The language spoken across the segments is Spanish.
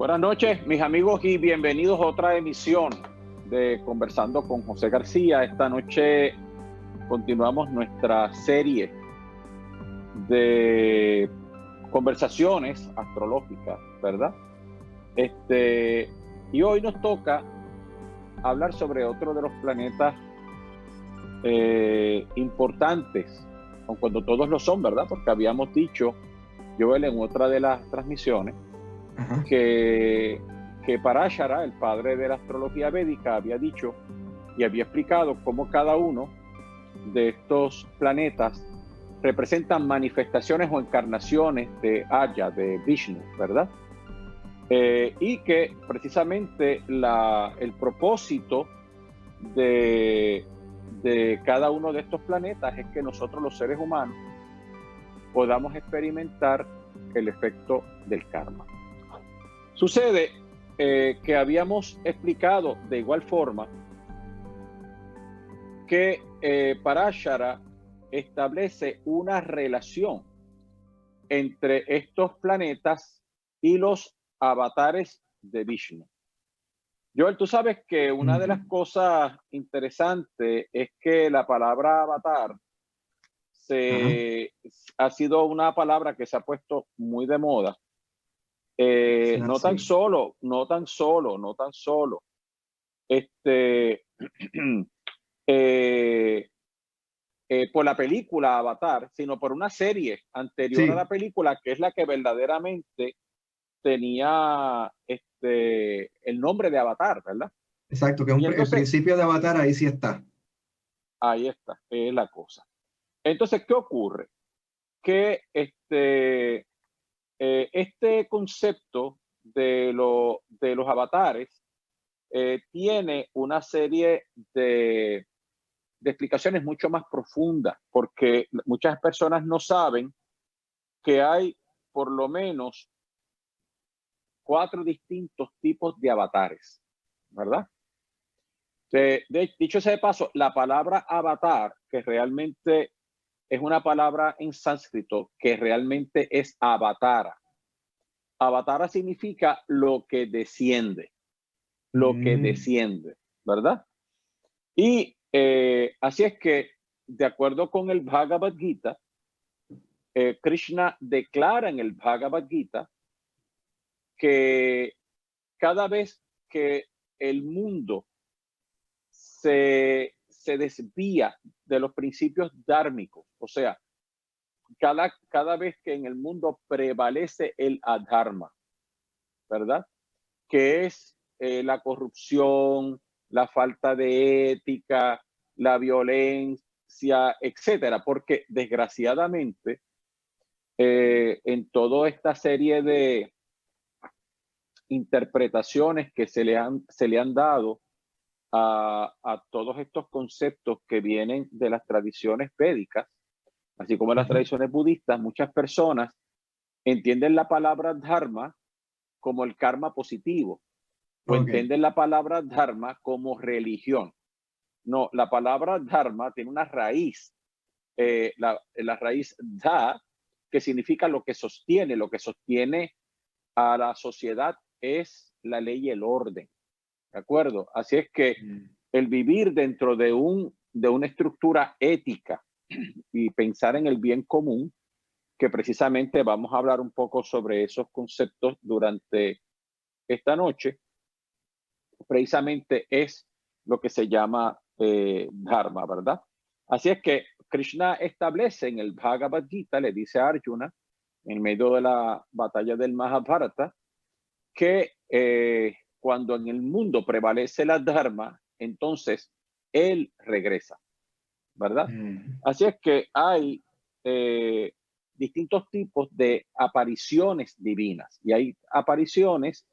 Buenas noches, mis amigos, y bienvenidos a otra emisión de Conversando con José García. Esta noche continuamos nuestra serie de conversaciones astrológicas, ¿verdad? Este, y hoy nos toca hablar sobre otro de los planetas eh, importantes, aun cuando todos lo son, ¿verdad? Porque habíamos dicho, yo en otra de las transmisiones, que, que Parashara, el padre de la astrología védica, había dicho y había explicado cómo cada uno de estos planetas representan manifestaciones o encarnaciones de Aya, de Vishnu, ¿verdad? Eh, y que precisamente la, el propósito de, de cada uno de estos planetas es que nosotros los seres humanos podamos experimentar el efecto del karma. Sucede eh, que habíamos explicado de igual forma que eh, Parashara establece una relación entre estos planetas y los avatares de Vishnu. Joel, tú sabes que una de las cosas interesantes es que la palabra avatar se, ha sido una palabra que se ha puesto muy de moda eh, no tan solo, no tan solo, no tan solo. Este, eh, eh, por la película Avatar, sino por una serie anterior a la película, que es la que verdaderamente tenía este, el nombre de Avatar, ¿verdad? Exacto, que el principio de Avatar ahí sí está. Ahí está, es la cosa. Entonces, ¿qué ocurre? Que este, eh, este concepto de, de, los avatares eh, tiene una serie de, de, explicaciones mucho más profundas, porque muchas personas no saben que hay por lo menos cuatro distintos tipos de avatares, ¿verdad? Dicho sea de paso, la palabra avatar, que realmente es una palabra en sánscrito que realmente es avatara. Avatara significa lo que desciende, lo que mm. desciende, ¿verdad? Y eh, así es que, de acuerdo con el Bhagavad Gita, eh, Krishna declara en el Bhagavad Gita que cada vez que el mundo se se desvía de los principios dármicos. O sea, cada, cada vez que en el mundo prevalece el adharma, ¿verdad? Que es eh, la corrupción, la falta de ética, la violencia, etcétera, porque desgraciadamente eh, en toda esta serie de interpretaciones que se le han, se le han dado a, todos estos conceptos que vienen de las tradiciones védicas, así como las tradiciones budistas, muchas personas entienden la palabra dharma como el karma positivo, o entienden la palabra dharma como religión. No, la palabra dharma tiene una raíz, eh, la, la raíz da, que significa lo que sostiene, lo que sostiene a la sociedad es la ley y el orden. ¿De acuerdo? Así es que mm. el vivir dentro de, un, de una estructura ética y pensar en el bien común, que precisamente vamos a hablar un poco sobre esos conceptos durante esta noche, precisamente es lo que se llama eh, Dharma, ¿verdad? Así es que Krishna establece en el Bhagavad Gita, le dice a Arjuna, en medio de la batalla del Mahabharata, que eh, cuando en el mundo prevalece la Dharma, entonces él regresa, ¿verdad? Mm. Así es que hay eh, distintos tipos de apariciones divinas y hay apariciones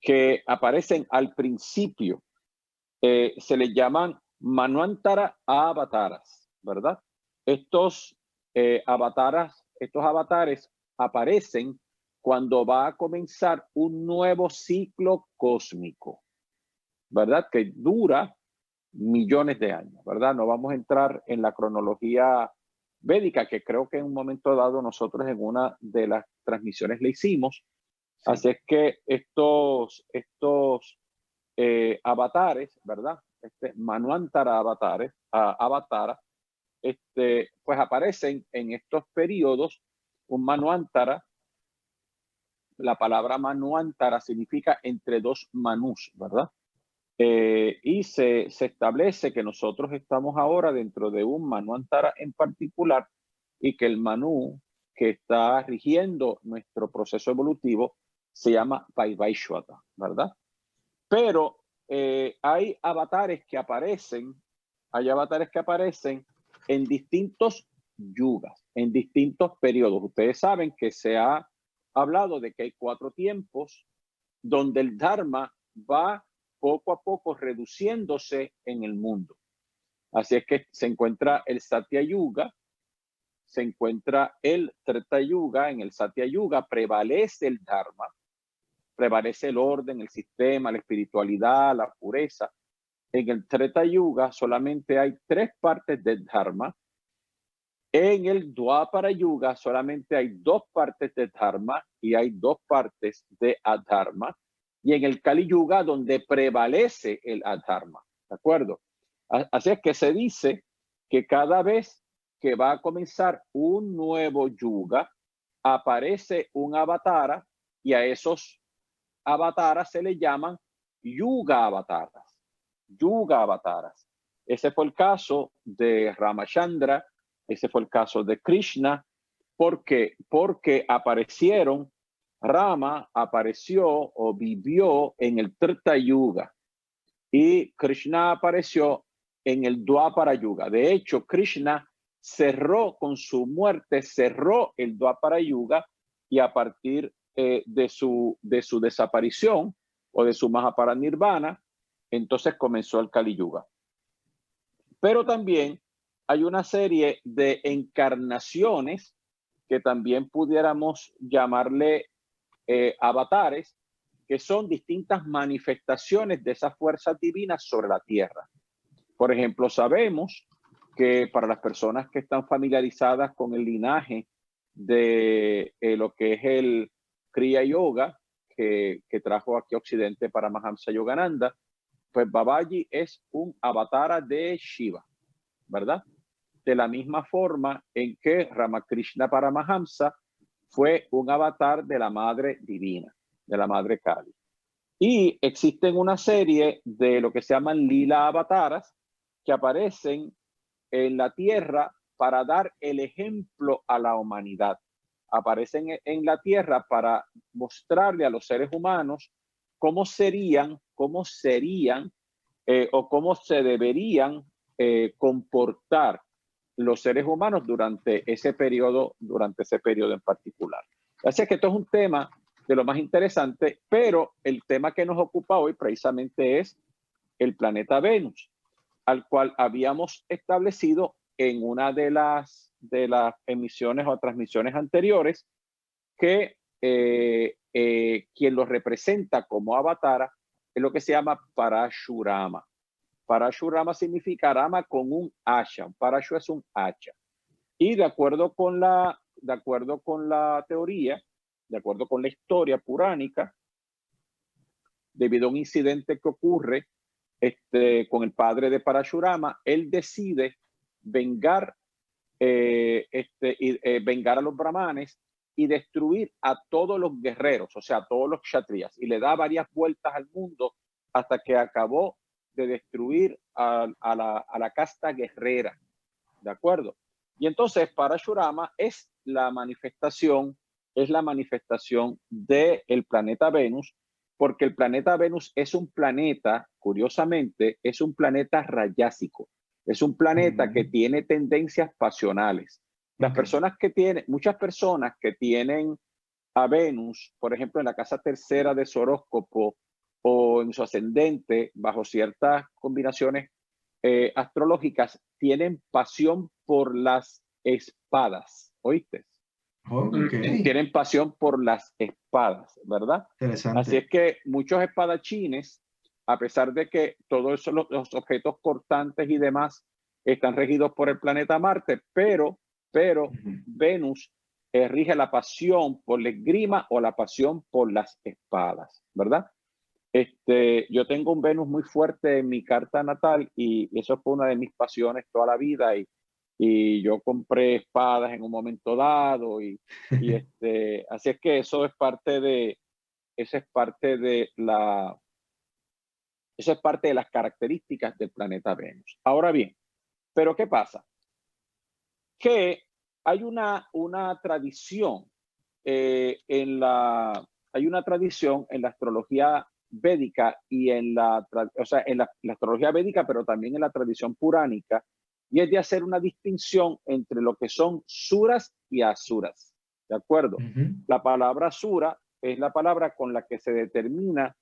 que aparecen al principio, eh, se les llaman manuantara avataras, ¿verdad? Estos eh, avataras, estos avatares aparecen cuando va a comenzar un nuevo ciclo cósmico, ¿verdad? Que dura millones de años, ¿verdad? No vamos a entrar en la cronología védica, que creo que en un momento dado nosotros en una de las transmisiones le hicimos, Así es que estos, estos eh, avatares, ¿verdad? Este Manuantara avatares, avatara, este, pues aparecen en estos periodos. Un Manuantara, la palabra Manuantara significa entre dos manús, ¿verdad? Eh, y se, se, establece que nosotros estamos ahora dentro de un Manuantara en particular y que el Manú que está rigiendo nuestro proceso evolutivo se llama Vaivashvata, ¿verdad? Pero eh, hay avatares que aparecen, hay avatares que aparecen en distintos yugas, en distintos periodos. Ustedes saben que se ha hablado de que hay cuatro tiempos donde el Dharma va poco a poco reduciéndose en el mundo. Así es que se encuentra el Satya Yuga, se encuentra el Treta Yuga, en el Satya Yuga prevalece el Dharma, prevalece el orden, el sistema, la espiritualidad, la pureza. En el Treta Yuga solamente hay tres partes del Dharma. En el Dwapara Yuga solamente hay dos partes de Dharma y hay dos partes de Adharma. Y en el Kali Yuga donde prevalece el Adharma. ¿De acuerdo? Así es que se dice que cada vez que va a comenzar un nuevo Yuga, aparece un avatara y a esos avataras se le llaman yuga avataras. Yuga avataras. Ese fue el caso de Ramachandra, ese fue el caso de Krishna, porque porque aparecieron Rama apareció o vivió en el Trita Yuga y Krishna apareció en el Dwapara Yuga. De hecho, Krishna cerró con su muerte, cerró el Dwapara Yuga y a partir eh, de, su, de su desaparición o de su Mahaparanirvana, entonces comenzó el Kali Yuga. Pero también hay una serie de encarnaciones que también pudiéramos llamarle eh, avatares, que son distintas manifestaciones de esas fuerzas divinas sobre la tierra. Por ejemplo, sabemos que para las personas que están familiarizadas con el linaje de eh, lo que es el Kriya Yoga que, trajo aquí a Occidente para Mahamsa Yogananda, pues Babaji es un avatar de Shiva, ¿verdad? De la misma forma en que Ramakrishna Paramahamsa fue un avatar de la Madre Divina, de la Madre Kali. Y existen una serie de lo que se llaman lila avataras que aparecen en la Tierra para dar el ejemplo a la humanidad aparecen e-, en la tierra para mostrarle a los seres humanos cómo serían, cómo serían eh, o cómo se deberían eh, comportar los seres humanos durante ese periodo, durante ese periodo en particular. Así que esto es un tema de lo más interesante, pero el tema que nos ocupa hoy precisamente es el planeta Venus, al cual habíamos establecido en una de las de las emisiones o transmisiones anteriores que eh, eh, quien lo representa como avatara es lo que se llama Parashurama. Parashurama significa rama con un hacha. Parashu es un hacha. Y de acuerdo con la, de acuerdo con la teoría, de acuerdo con la historia puránica, debido a un incidente que ocurre este, con el padre de Parashurama, él decide vengar eh, este, eh, vengar a los brahmanes y destruir a todos los guerreros, o sea, a todos los kshatriyas. Y le da varias vueltas al mundo hasta que acabó de destruir a, la, a la, casta guerrera. ¿De acuerdo? Y entonces para Shurama es la manifestación, es la manifestación del el planeta Venus, porque el planeta Venus es un planeta, curiosamente, es un planeta rayásico. Es un planeta que tiene tendencias pasionales. Las personas que tienen, muchas personas que tienen a Venus, por ejemplo, en la casa tercera de su horóscopo o en su ascendente, bajo ciertas combinaciones eh, astrológicas, tienen pasión por las espadas, ¿oíste? Tienen pasión por las espadas, ¿verdad? Así es que muchos espadachines a pesar de que todos los, los objetos cortantes y demás están regidos por el planeta Marte, pero, pero Venus rige la pasión por la esgrima o la pasión por las espadas, ¿verdad? Este, yo tengo un Venus muy fuerte en mi carta natal y, eso fue una de mis pasiones toda la vida y, y yo compré espadas en un momento dado y, y este, así es que eso es parte de, esa es parte de la, eso es parte de las características del planeta Venus. Ahora bien, pero ¿qué pasa? Que hay una, una tradición eh, en la, hay una tradición en la astrología védica y en la, o sea, en la, astrología védica, pero también en la tradición puránica, y es de hacer una distinción entre lo que son suras y asuras. ¿De acuerdo? La palabra sura es la palabra con la que se determina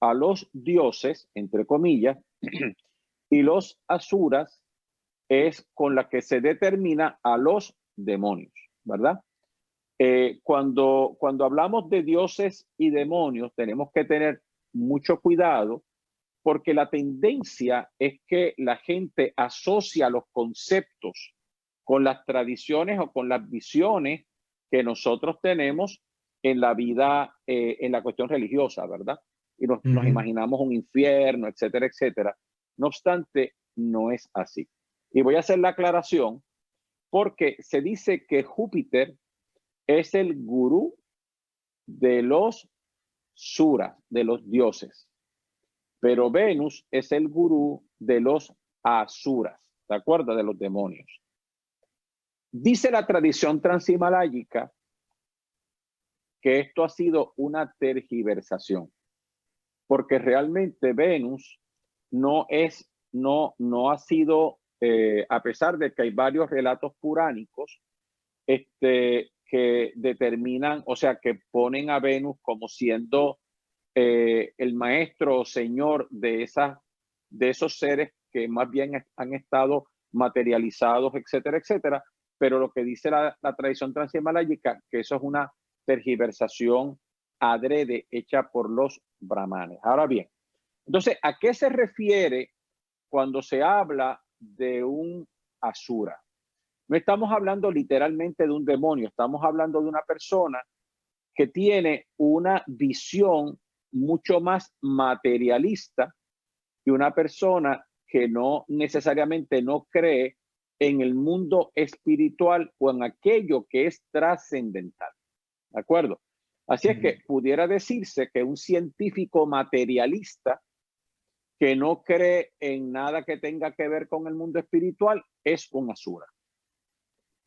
a los dioses, entre comillas, y los asuras es con la que se determina a los demonios, ¿verdad? Eh, cuando, cuando hablamos de dioses y demonios, tenemos que tener mucho cuidado porque la tendencia es que la gente asocia los conceptos con las tradiciones o con las visiones que nosotros tenemos en la vida, eh, en la cuestión religiosa, ¿verdad? Y nos, nos imaginamos un infierno, etcétera, etcétera. No obstante, no es así. Y voy a hacer la aclaración porque se dice que Júpiter es el gurú de los Sura, de los dioses. Pero Venus es el gurú de los Asuras, ¿de acuerdo? De los demonios. Dice la tradición transhimaláyica que esto ha sido una tergiversación, porque realmente Venus no es, no, no ha sido, eh, a pesar de que hay varios relatos puránicos, este, que determinan, o sea, que ponen a Venus como siendo eh, el maestro o señor de, de esos seres que más bien han estado materializados, etcétera, etcétera. Pero lo que dice la, la tradición transhimaláyica, que eso es una tergiversación adrede hecha por los brahmanes. Ahora bien, entonces, ¿a qué se refiere cuando se habla de un asura? No estamos hablando literalmente de un demonio, estamos hablando de una persona que tiene una visión mucho más materialista y una persona que no necesariamente no cree en el mundo espiritual o en aquello que es trascendental. ¿De acuerdo? Así es que pudiera decirse que un científico materialista que no cree en nada que tenga que ver con el mundo espiritual es un asura.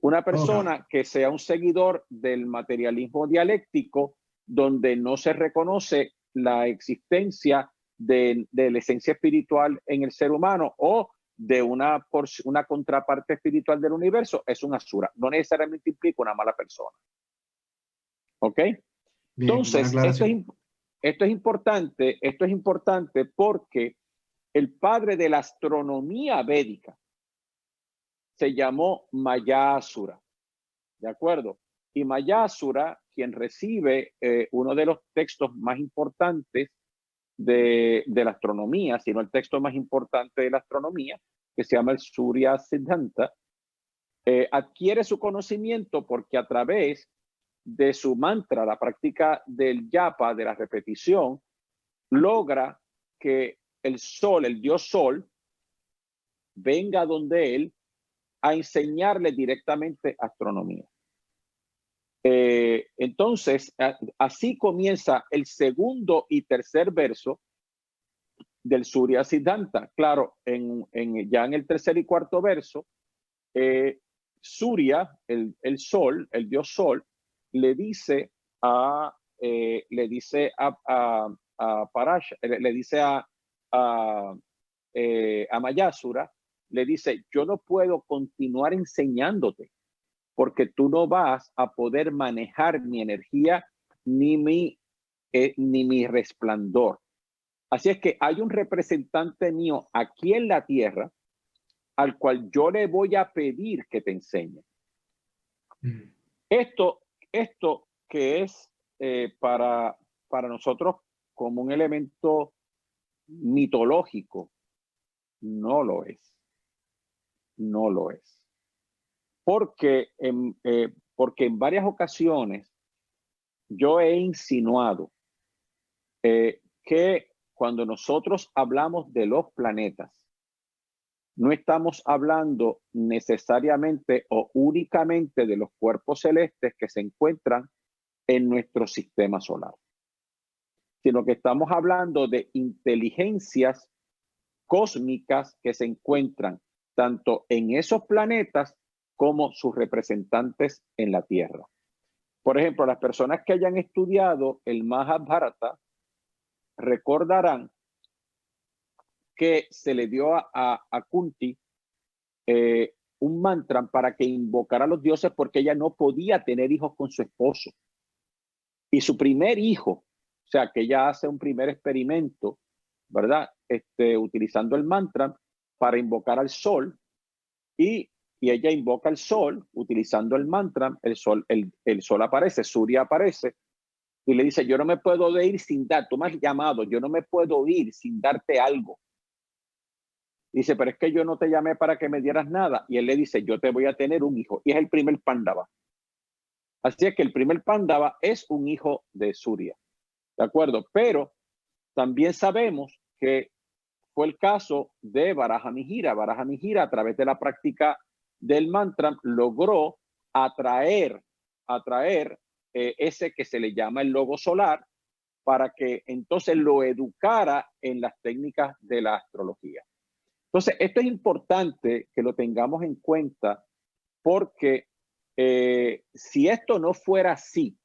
Una persona que sea un seguidor del materialismo dialéctico, donde no se reconoce la existencia de, la esencia espiritual en el ser humano o de una, una contraparte espiritual del universo, es una asura. No necesariamente implica una mala persona. ¿Ok? Entonces, esto es, esto es importante, esto es importante porque el padre de la astronomía védica, se llamó Mayasura. ¿De acuerdo? Y Mayasura, quien recibe eh, uno de los textos más importantes de, la astronomía, sino el texto más importante de la astronomía, que se llama el Surya Siddhanta, eh, adquiere su conocimiento porque a través de su mantra, la práctica del yapa, de la repetición, logra que el sol, el dios sol, venga donde él a enseñarle directamente astronomía. Eh, entonces, así comienza el segundo y tercer verso del Surya Siddhanta. Claro, en, ya en el tercer y cuarto verso, eh, Surya, el, sol, el dios sol, le dice a, eh, le dice a, a, Parasha, le, dice a, a, a Mayasura le dice, yo no puedo continuar enseñándote porque tú no vas a poder manejar mi energía ni mi, eh, ni mi resplandor. Así es que hay un representante mío aquí en la tierra al cual yo le voy a pedir que te enseñe. Mm. Esto, esto que es eh, para, para nosotros como un elemento mitológico, no lo es no lo es. Porque em, eh, porque en varias ocasiones yo he insinuado eh, que cuando nosotros hablamos de los planetas, no estamos hablando necesariamente o únicamente de los cuerpos celestes que se encuentran en nuestro sistema solar, sino que estamos hablando de inteligencias cósmicas que se encuentran tanto en esos planetas como sus representantes en la Tierra. Por ejemplo, las personas que hayan estudiado el Mahabharata recordarán que se le dio a, Kunti eh, un mantra para que invocara a los dioses porque ella no podía tener hijos con su esposo. Y su primer hijo, o sea, que ella hace un primer experimento, ¿verdad? Este, utilizando el mantra para invocar al sol y, y ella invoca al sol utilizando el mantra, el sol, el, el sol aparece, Surya aparece y le dice, yo no me puedo ir sin dar, tú me has llamado, yo no me puedo ir sin darte algo. Dice, pero es que yo no te llamé para que me dieras nada. Y él le dice, yo te voy a tener un hijo. Y es el primer Pándava. Así es que el primer Pándava es un hijo de Surya. ¿De acuerdo? Pero también sabemos que fue el caso de Baraja Mijira. Baraja Mijira, a través de la práctica del mantra, logró atraer, atraer eh, ese que se le llama el logo solar para que entonces lo educara en las técnicas de la astrología. Entonces, esto es importante que lo tengamos en cuenta porque eh, si esto no fuera así,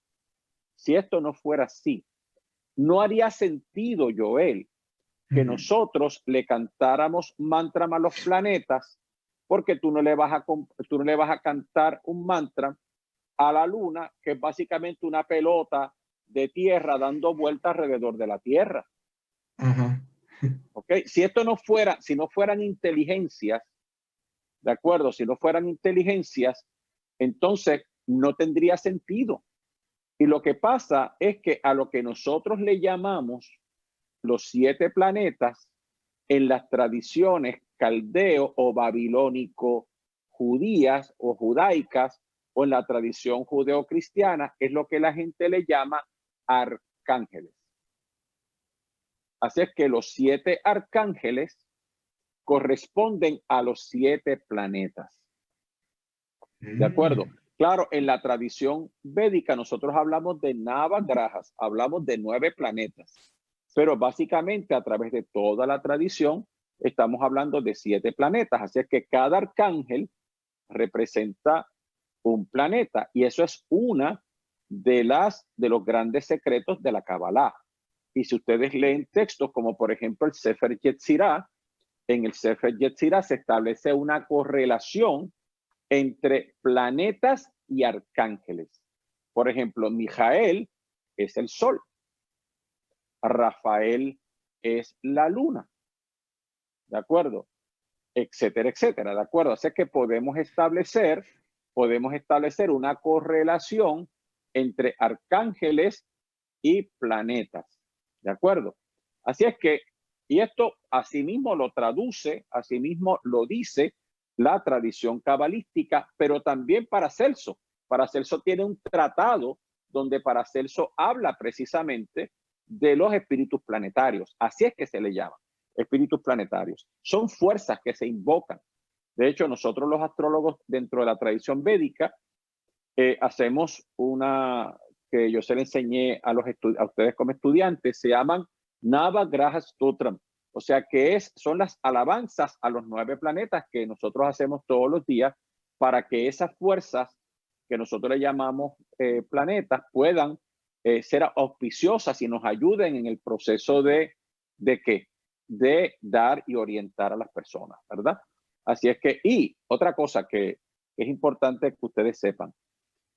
si esto no fuera así, no haría sentido, Joel, que nosotros le cantáramos mantra a los planetas, porque tú no, le vas a, tú no le vas a cantar un mantra a la luna, que es básicamente una pelota de tierra dando vueltas alrededor de la Tierra. ¿Ok? Si esto no fuera, si no fueran inteligencias, ¿de acuerdo? Si no fueran inteligencias, entonces no tendría sentido. Y lo que pasa es que a lo que nosotros le llamamos los siete planetas, en las tradiciones caldeo o babilónico judías o judaicas o en la tradición judeocristiana es lo que la gente le llama arcángeles. Así es que los siete arcángeles corresponden a los siete planetas. ¿De acuerdo? Mm. Claro, en la tradición védica nosotros hablamos de navagrajas, hablamos de nueve planetas, pero básicamente a través de toda la tradición estamos hablando de siete planetas. Así es que cada arcángel representa un planeta y eso es una de las de los grandes secretos de la Kabbalah. Y si ustedes leen textos como por ejemplo el Sefer Yetzirah, en el Sefer Yetzirah se establece una correlación entre planetas y arcángeles. Por ejemplo, Mijael es el sol. Rafael es la luna. ¿De acuerdo? Etcétera, etcétera. ¿De acuerdo? Así que podemos establecer, podemos establecer una correlación entre arcángeles y planetas. ¿De acuerdo? Así es que, y esto asimismo lo traduce, asimismo lo dice la tradición cabalística, pero también para Celso. Para Celso tiene un tratado donde para Celso habla precisamente de los espíritus planetarios. Así es que se le llama, espíritus planetarios. Son fuerzas que se invocan. De hecho, nosotros los astrólogos dentro de la tradición védica eh, hacemos una, que yo se le enseñé a, los a ustedes como estudiantes, se llaman Navagraha Stotram. O sea que es, son las alabanzas a los nueve planetas que nosotros hacemos todos los días para que esas fuerzas que nosotros le llamamos eh, planetas puedan eh, ser auspiciosas y nos ayuden en el proceso de, ¿de qué? De dar y orientar a las personas, ¿verdad? Así es que, y otra cosa que es importante que ustedes sepan,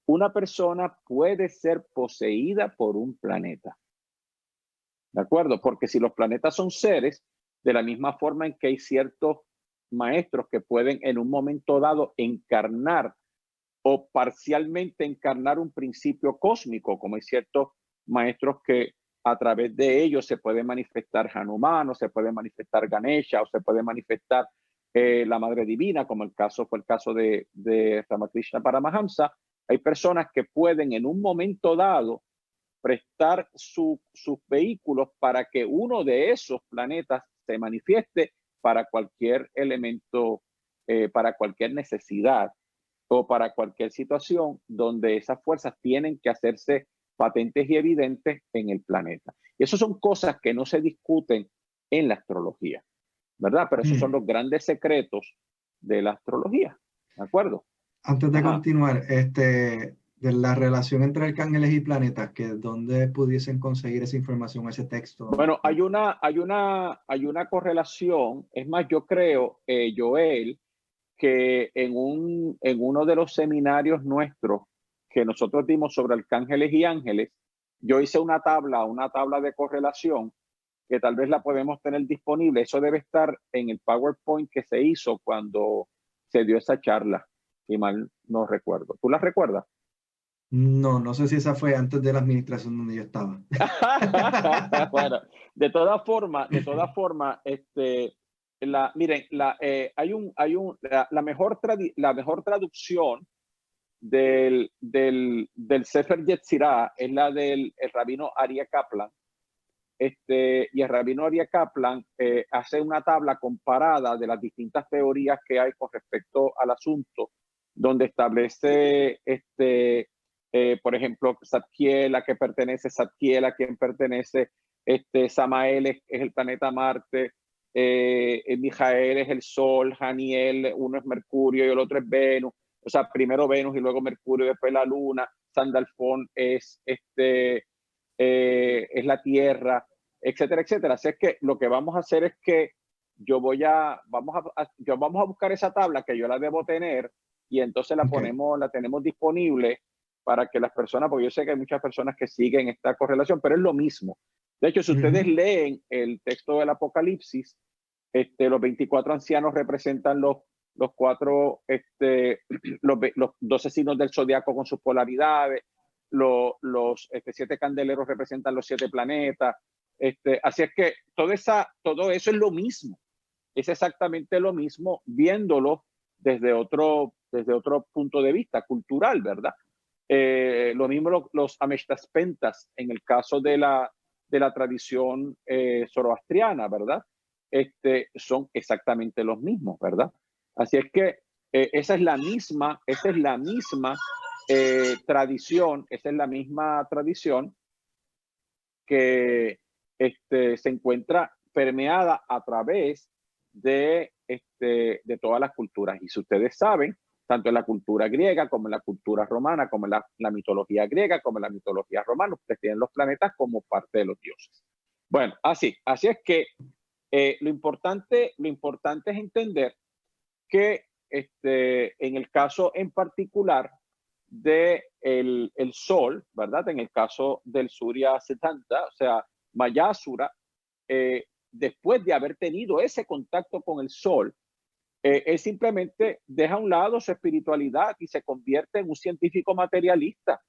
una persona puede ser poseída por un planeta. ¿De acuerdo? Porque si los planetas son seres, de la misma forma en que hay ciertos maestros que pueden en un momento dado encarnar o parcialmente encarnar un principio cósmico, como hay ciertos maestros que a través de ellos se puede manifestar Hanuman, o se puede manifestar Ganesha, o se puede manifestar eh, la Madre Divina, como el caso fue el caso de, de Ramakrishna Paramahamsa, Hay personas que pueden en un momento dado prestar sus vehículos para que uno de esos planetas se manifieste para cualquier elemento, eh, para cualquier necesidad o para cualquier situación donde esas fuerzas tienen que hacerse patentes y evidentes en el planeta. Y eso son cosas que no se discuten en la astrología, ¿verdad? Pero esos son mm. los grandes secretos de la astrología, ¿de acuerdo? Antes de continuar, este, de la relación entre arcángeles y planetas, que dónde pudiesen conseguir esa información, ese texto. Bueno, hay una, hay una, hay una correlación. Es más, yo creo, eh, Joel, que en, un, en uno de los seminarios nuestros que nosotros dimos sobre arcángeles y ángeles, yo hice una tabla, una tabla de correlación que tal vez la podemos tener disponible. Eso debe estar en el PowerPoint que se hizo cuando se dio esa charla, si mal no recuerdo. ¿Tú la recuerdas? No, no sé si esa fue antes de la administración donde yo estaba. bueno, de todas formas, de todas formas, este, la, miren, la, eh, hay un, hay un, la, mejor, la mejor traducción del, del, del Sefer Yetzirah es la del rabino Aria Kaplan, este, y el rabino Aria Kaplan eh, hace una tabla comparada de las distintas teorías que hay con respecto al asunto, donde establece, este, eh, por ejemplo, Satkiel, a qué pertenece Satkiel, a quién pertenece este, Samael, es, el planeta Marte, eh, Mijael es el Sol, Janiel, uno es Mercurio y el otro es Venus, o sea, primero Venus y luego Mercurio, después la Luna, Sandalfón es, este, es la Tierra, etcétera, etcétera. Así es que lo que vamos a hacer es que yo voy a, vamos a, yo vamos a buscar esa tabla que yo la debo tener y entonces la ponemos, la tenemos disponible para que las personas, porque yo sé que hay muchas personas que siguen esta correlación, pero es lo mismo. De hecho, si ustedes leen el texto del Apocalipsis, este, los 24 ancianos representan los, los cuatro, este, los, los 12 signos del zodiaco con sus polaridades, los, los este, siete candeleros representan los siete planetas, este, así es que todo, esa, todo eso es lo mismo, es exactamente lo mismo viéndolo desde otro, desde otro punto de vista cultural, ¿verdad? Eh, lo mismo los, los amestaspentas en el caso de la, de la tradición eh, zoroastriana, ¿verdad? Este, son exactamente los mismos, ¿verdad? Así es que eh, esa es la misma, esa es la misma tradición, esa es la misma tradición que, este, se encuentra permeada a través de, este, de todas las culturas. Y si ustedes saben, tanto en la cultura griega como en la cultura romana, como en la, mitología griega, como en la mitología romana, ustedes tienen los planetas como parte de los dioses. Bueno, así, así es que eh, lo, importante, lo importante es entender que este, en el caso en particular de el, Sol, ¿verdad? En el caso del Surya 70, o sea, Mayasura, eh, después de haber tenido ese contacto con el sol, eh, él simplemente deja a un lado su espiritualidad y se convierte en un científico materialista.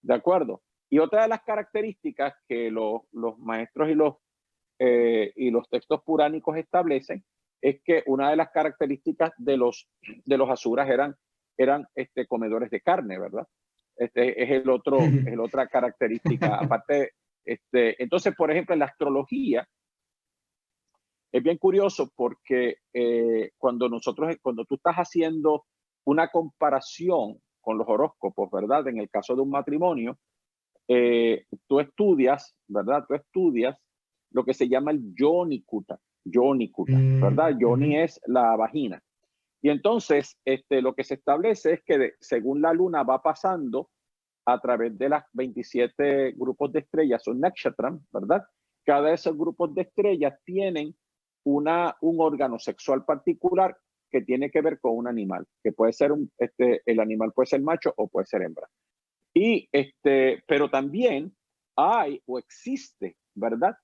¿De acuerdo? Y otra de las características que los maestros y los, eh, y los textos puránicos establecen es que una de las características de los, de los asuras eran, eran este, comedores de carne, ¿verdad? Este es el otro, es la otra característica. Aparte, este, entonces, por ejemplo, en la astrología, es bien curioso porque eh, cuando nosotros, cuando tú estás haciendo una comparación con los horóscopos, ¿verdad? En el caso de un matrimonio, eh, tú estudias, ¿verdad? Tú estudias lo que se llama el Yonikuta, Yonikuta, mm, ¿verdad? Yoni es la vagina. Y entonces, este, lo que se establece es que según la luna va pasando a través de las 27 grupos de estrellas, son nakshatram, ¿verdad? Cada de esos grupos de estrellas tienen una, un órgano sexual particular que tiene que ver con un animal, que puede ser un, este, el animal puede ser macho o puede ser hembra. Y este, pero también hay o existe, ¿verdad?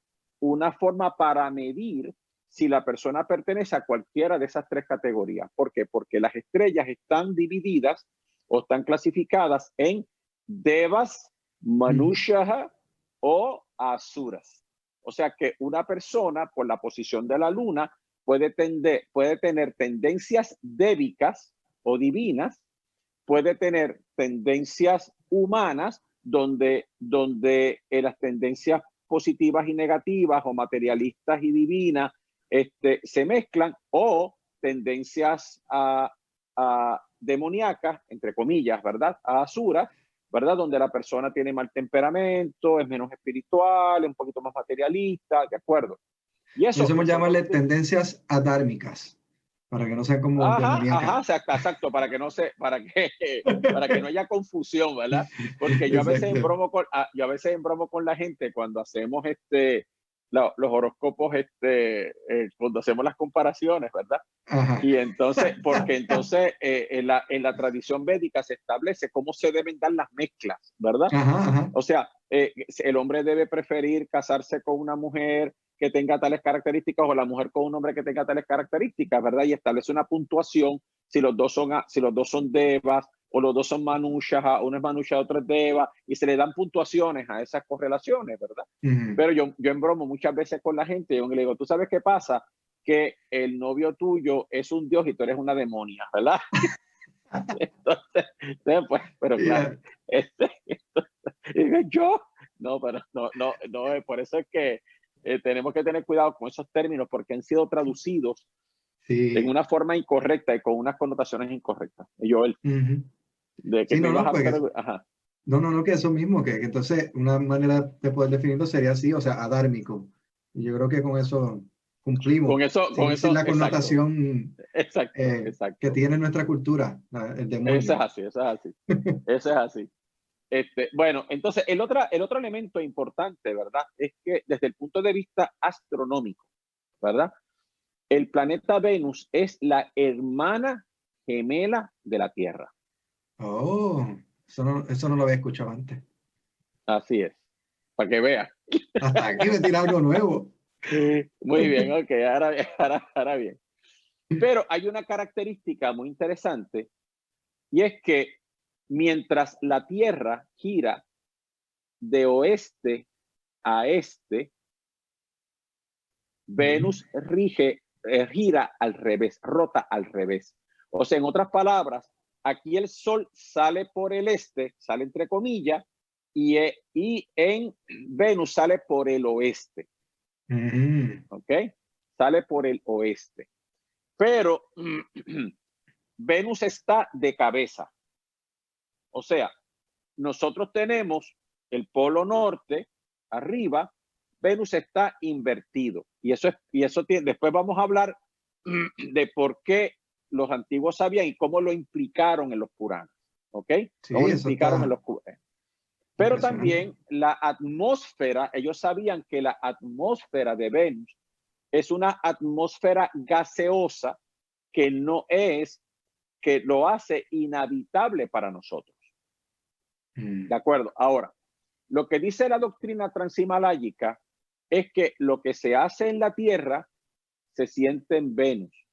Una forma para medir si la persona pertenece a cualquiera de esas tres categorías. ¿Por qué? Porque las estrellas están divididas o están clasificadas en devas, manushaha o asuras. O sea que una persona por la posición de la luna puede, tener tendencias débicas o divinas puede tener tendencias humanas donde, donde eh, las tendencias positivas y negativas o materialistas y divinas este, se mezclan o tendencias a, a demoníacas, entre comillas, ¿verdad? A asuras, ¿verdad? Donde la persona tiene mal temperamento, es menos espiritual, es un poquito más materialista, ¿de acuerdo? Y eso, eso llamarle tendencias adármicas para que no sean como ajá, ajá, exacto, exacto, para que no se, para que, para que no haya confusión, ¿verdad? Porque yo a veces en bromo con, ah, yo a veces en bromo con la gente cuando hacemos este los horóscopos, este, eh, cuando hacemos las comparaciones, ¿verdad? Y entonces, porque entonces eh, en, la, en la tradición védica se establece cómo se deben dar las mezclas, ¿verdad? O sea, eh, el hombre debe preferir casarse con una mujer que tenga tales características o la mujer con un hombre que tenga tales características, ¿verdad? Y establece una puntuación si los dos son, si los dos son devas o los dos son manushas, uno es manusha, otro es deva, y se le dan puntuaciones a esas correlaciones, ¿verdad? Pero yo, yo en bromo muchas veces con la gente, yo le digo, ¿tú sabes qué pasa? Que el novio tuyo es un dios y tú eres una demonia, ¿verdad? entonces, pues, pero claro, este, yo, no, pero no, no, no, por eso es que eh, tenemos que tener cuidado con esos términos porque han sido traducidos en una forma incorrecta y con unas connotaciones incorrectas. Yo, el, de que no, no, no, no, no, que eso mismo, que, entonces una manera de poder definirlo sería así, o sea, adármico. Y yo creo que con eso cumplimos. Con eso, con eso. la connotación exacto, eh, exacto, que tiene nuestra cultura, el demonio. Eso es así, eso es así. eso es así. Este, bueno, entonces el, otro, el otro elemento importante, ¿verdad? Es que desde el punto de vista astronómico, ¿verdad? El planeta Venus es la hermana gemela de la Tierra. Oh, eso no, eso no lo había escuchado antes. Así es, para que vea. Hasta aquí me tira algo nuevo. Muy bien, ok, ahora, ahora, ahora bien. Pero hay una característica muy interesante y es que mientras la Tierra gira de oeste a este, Venus rige, eh, gira al revés, rota al revés. O sea, en otras palabras, aquí el Sol sale por el este, sale entre comillas, y, eh, y en Venus sale por el oeste. ¿Ok? Sale por el oeste. Pero Venus está de cabeza. O sea, nosotros tenemos el polo norte arriba, Venus está invertido. Y eso es, y eso tiene, después vamos a hablar de por qué los antiguos sabían y cómo lo implicaron en los Puranas. ¿Ok? Sí, lo implicaron en los Pero también la atmósfera, ellos sabían que la atmósfera de Venus es una atmósfera gaseosa que no es, que lo hace inhabitable para nosotros. Mm. ¿De acuerdo? Ahora, lo que dice la doctrina transhimaláyica es que lo que se hace en la Tierra se siente en Venus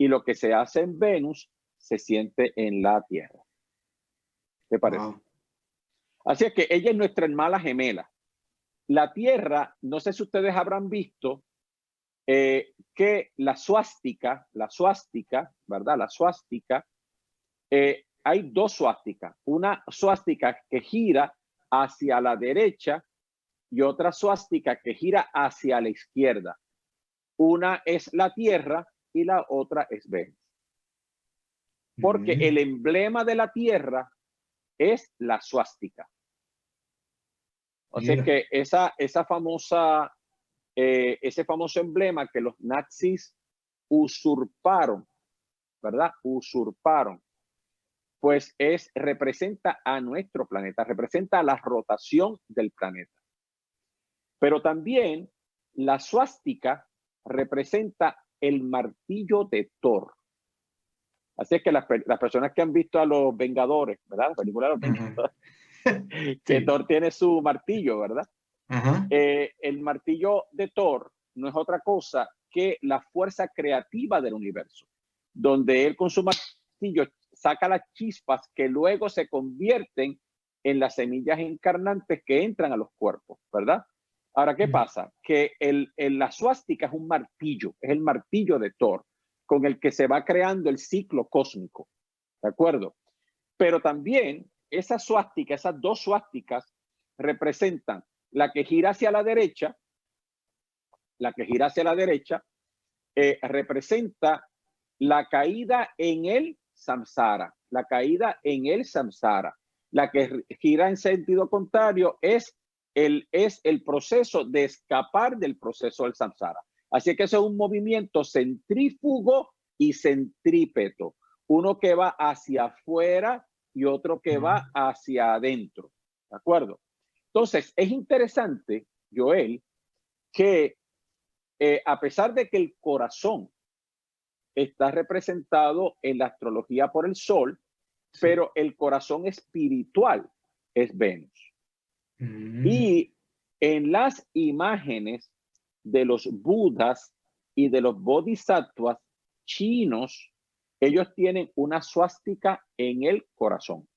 y lo que se hace en Venus se siente en la Tierra. ¿Qué parece? Así es que ella es nuestra hermana gemela. La Tierra, no sé si ustedes habrán visto eh, que la suástica, la suástica, ¿verdad? La suástica, eh, hay dos suásticas. Una suástica que gira hacia la derecha y otra suástica que gira hacia la izquierda. Una es la Tierra y la otra es Venus. Porque el emblema de la Tierra es la suástica. O sea que esa, esa famosa, eh, ese famoso emblema que los nazis usurparon, ¿verdad? Usurparon. Pues es, representa a nuestro planeta, representa la rotación del planeta. Pero también la suástica representa el martillo de Thor. Así es que las, personas que han visto a los Vengadores, ¿verdad? La película de los Vengadores, que Thor tiene su martillo, ¿verdad? Eh, el martillo de Thor no es otra cosa que la fuerza creativa del universo, donde él con su martillo saca las chispas que luego se convierten en las semillas encarnantes que entran a los cuerpos, ¿verdad? Ahora, ¿qué pasa? Que el, la suástica es un martillo, es el martillo de Thor, con el que se va creando el ciclo cósmico, ¿de acuerdo? Pero también esa suástica, esas dos suásticas representan la que gira hacia la derecha, la que gira hacia la derecha, eh, representa la caída en el samsara, la caída en el samsara. La que gira en sentido contrario es el, es el proceso de escapar del proceso del samsara. Así que eso es un movimiento centrífugo y centrípeto. Uno que va hacia afuera y otro que va hacia adentro. ¿De acuerdo? Entonces, es interesante, Joel, que eh, a pesar de que el corazón está representado en la astrología por el sol, pero el corazón espiritual es Venus. Mm. Y en las imágenes de los budas y de los bodhisattvas chinos, ellos tienen una suástica en el corazón,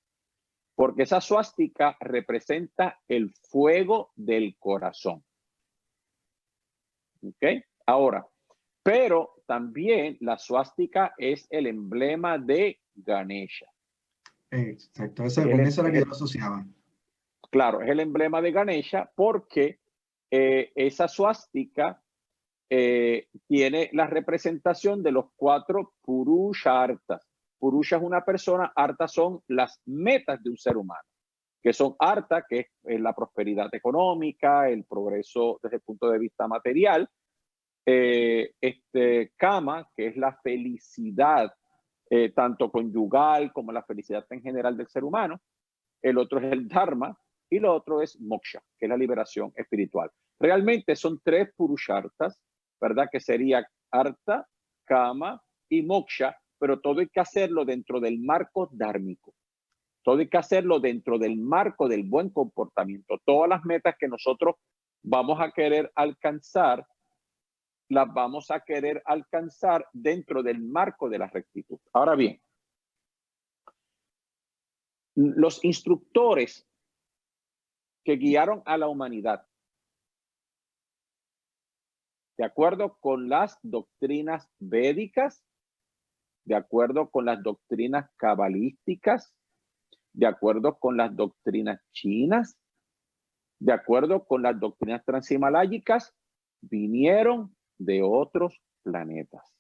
porque esa suástica representa el fuego del corazón. ¿Ok? Ahora, pero también la suástica es el emblema de Ganesha. Exacto, esa, con eso era que yo asociaba. Claro, es el emblema de Ganesha porque eh, esa suástica eh, tiene la representación de los cuatro Purushartas. Purusha es una persona, Arta son las metas de un ser humano, que son Arta, que es, la prosperidad económica, el progreso desde el punto de vista material, eh, este, Kama, que es la felicidad tanto conyugal como la felicidad en general del ser humano, el otro es el Dharma y lo otro es Moksha, que es la liberación espiritual. Realmente son tres purushartas, ¿verdad? Que sería Arta, Kama y Moksha, pero todo hay que hacerlo dentro del marco dármico. Todo hay que hacerlo dentro del marco del buen comportamiento. Todas las metas que nosotros vamos a querer alcanzar, las vamos a querer alcanzar dentro del marco de la rectitud. Ahora bien, los instructores que guiaron a la humanidad de acuerdo con las doctrinas védicas, de acuerdo con las doctrinas cabalísticas, de acuerdo con las doctrinas chinas, de acuerdo con las doctrinas transhimalayicas, vinieron de otros planetas.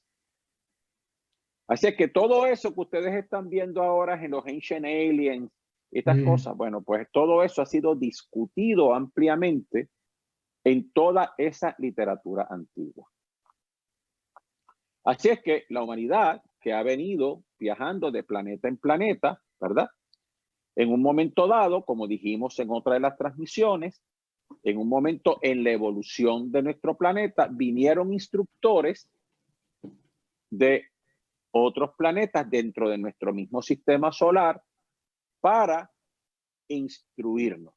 Así que todo eso que ustedes están viendo ahora en los Ancient Aliens, estas mm. cosas, bueno, pues todo eso ha sido discutido ampliamente en toda esa literatura antigua. Así es que la humanidad que ha venido viajando de planeta en planeta, ¿verdad? En un momento dado, como dijimos en otra de las transmisiones, en un momento en la evolución de nuestro planeta, vinieron instructores de otros planetas dentro de nuestro mismo sistema solar para instruirnos.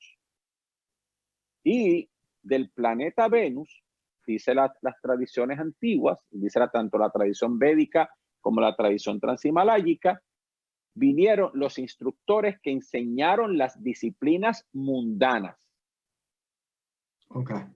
Y del planeta Venus, dice las tradiciones antiguas, dice tanto la tradición védica como la tradición transhimaláyica, vinieron los instructores que enseñaron las disciplinas mundanas.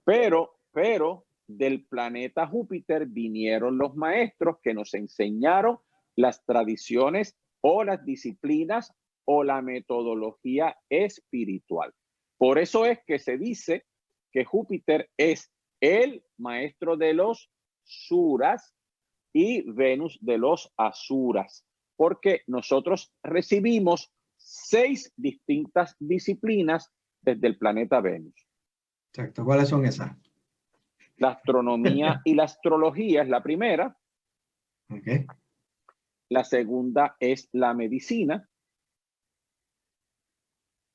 Pero, pero del planeta Júpiter vinieron los maestros que nos enseñaron las tradiciones o las disciplinas o la metodología espiritual. Por eso es que se dice que Júpiter es el maestro de los suras y Venus de los asuras, porque nosotros recibimos seis distintas disciplinas desde el planeta Venus. Exacto, ¿cuáles son esas? La astronomía y la astrología es la primera. Okay. La segunda es la medicina.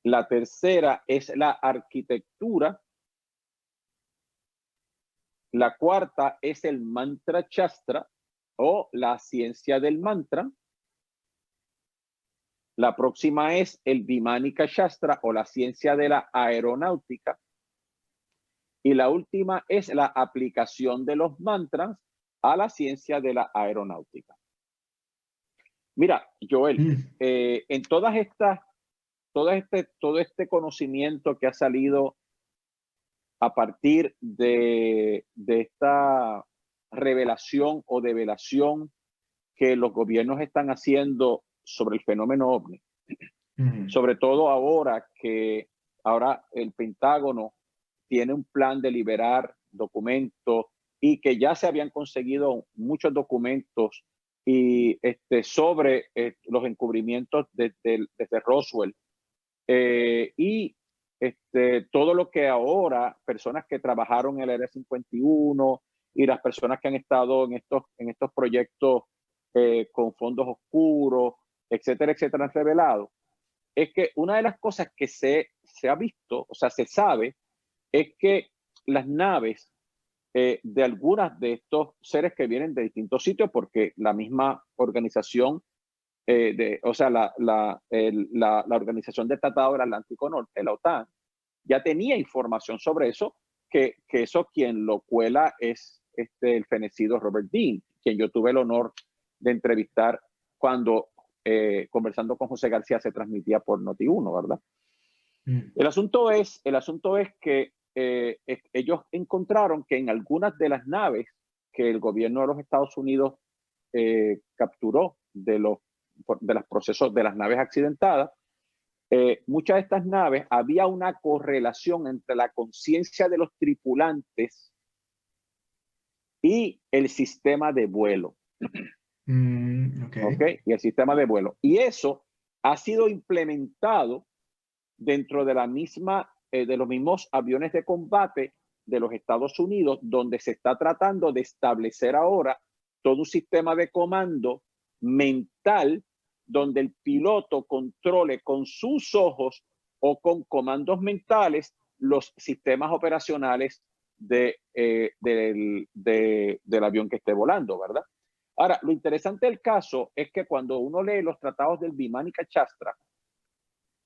La tercera es la arquitectura. La cuarta es el mantra chastra o la ciencia del mantra. La próxima es el Vimánica Shastra o la ciencia de la aeronáutica. Y la última es la aplicación de los mantras a la ciencia de la aeronáutica. Mira, Joel, mm. eh, en todas estas, todo este, todo este conocimiento que ha salido a partir de, esta revelación o develación que los gobiernos están haciendo sobre el fenómeno ovni. sobre todo ahora que ahora el Pentágono tiene un plan de liberar documentos y que ya se habían conseguido muchos documentos y este, sobre eh, los encubrimientos desde, desde Roswell eh, y este, todo lo que ahora personas que trabajaron en el Área 51 y las personas que han estado en estos, en estos proyectos eh, con fondos oscuros, etcétera, etcétera, han revelado, es que una de las cosas que se, se ha visto, o sea, se sabe, es que las naves eh, de algunas de estos seres que vienen de distintos sitios, porque la misma organización, eh, de, o sea, la, la, la, la, Organización del Tratado del Atlántico Norte, la OTAN, ya tenía información sobre eso, que, que eso quien lo cuela es este, el fenecido Robert Dean, quien yo tuve el honor de entrevistar cuando eh, conversando con José García se transmitía por Noti1, ¿verdad? Mm. El, asunto es, el asunto es que eh, ellos encontraron que en algunas de las naves que el gobierno de los Estados Unidos eh, capturó de los, de los procesos de las naves accidentadas, muchas de estas naves había una correlación entre la conciencia de los tripulantes y el sistema de vuelo. Mm, okay. Y el sistema de vuelo. Y eso ha sido implementado dentro de la misma, eh, de los mismos aviones de combate de los Estados Unidos, donde se está tratando de establecer ahora todo un sistema de comando mental donde el piloto controle con sus ojos o con comandos mentales los sistemas operacionales eh, del, del avión que esté volando, ¿verdad? Ahora, lo interesante del caso es que cuando uno lee los tratados del Vimánica Chastra,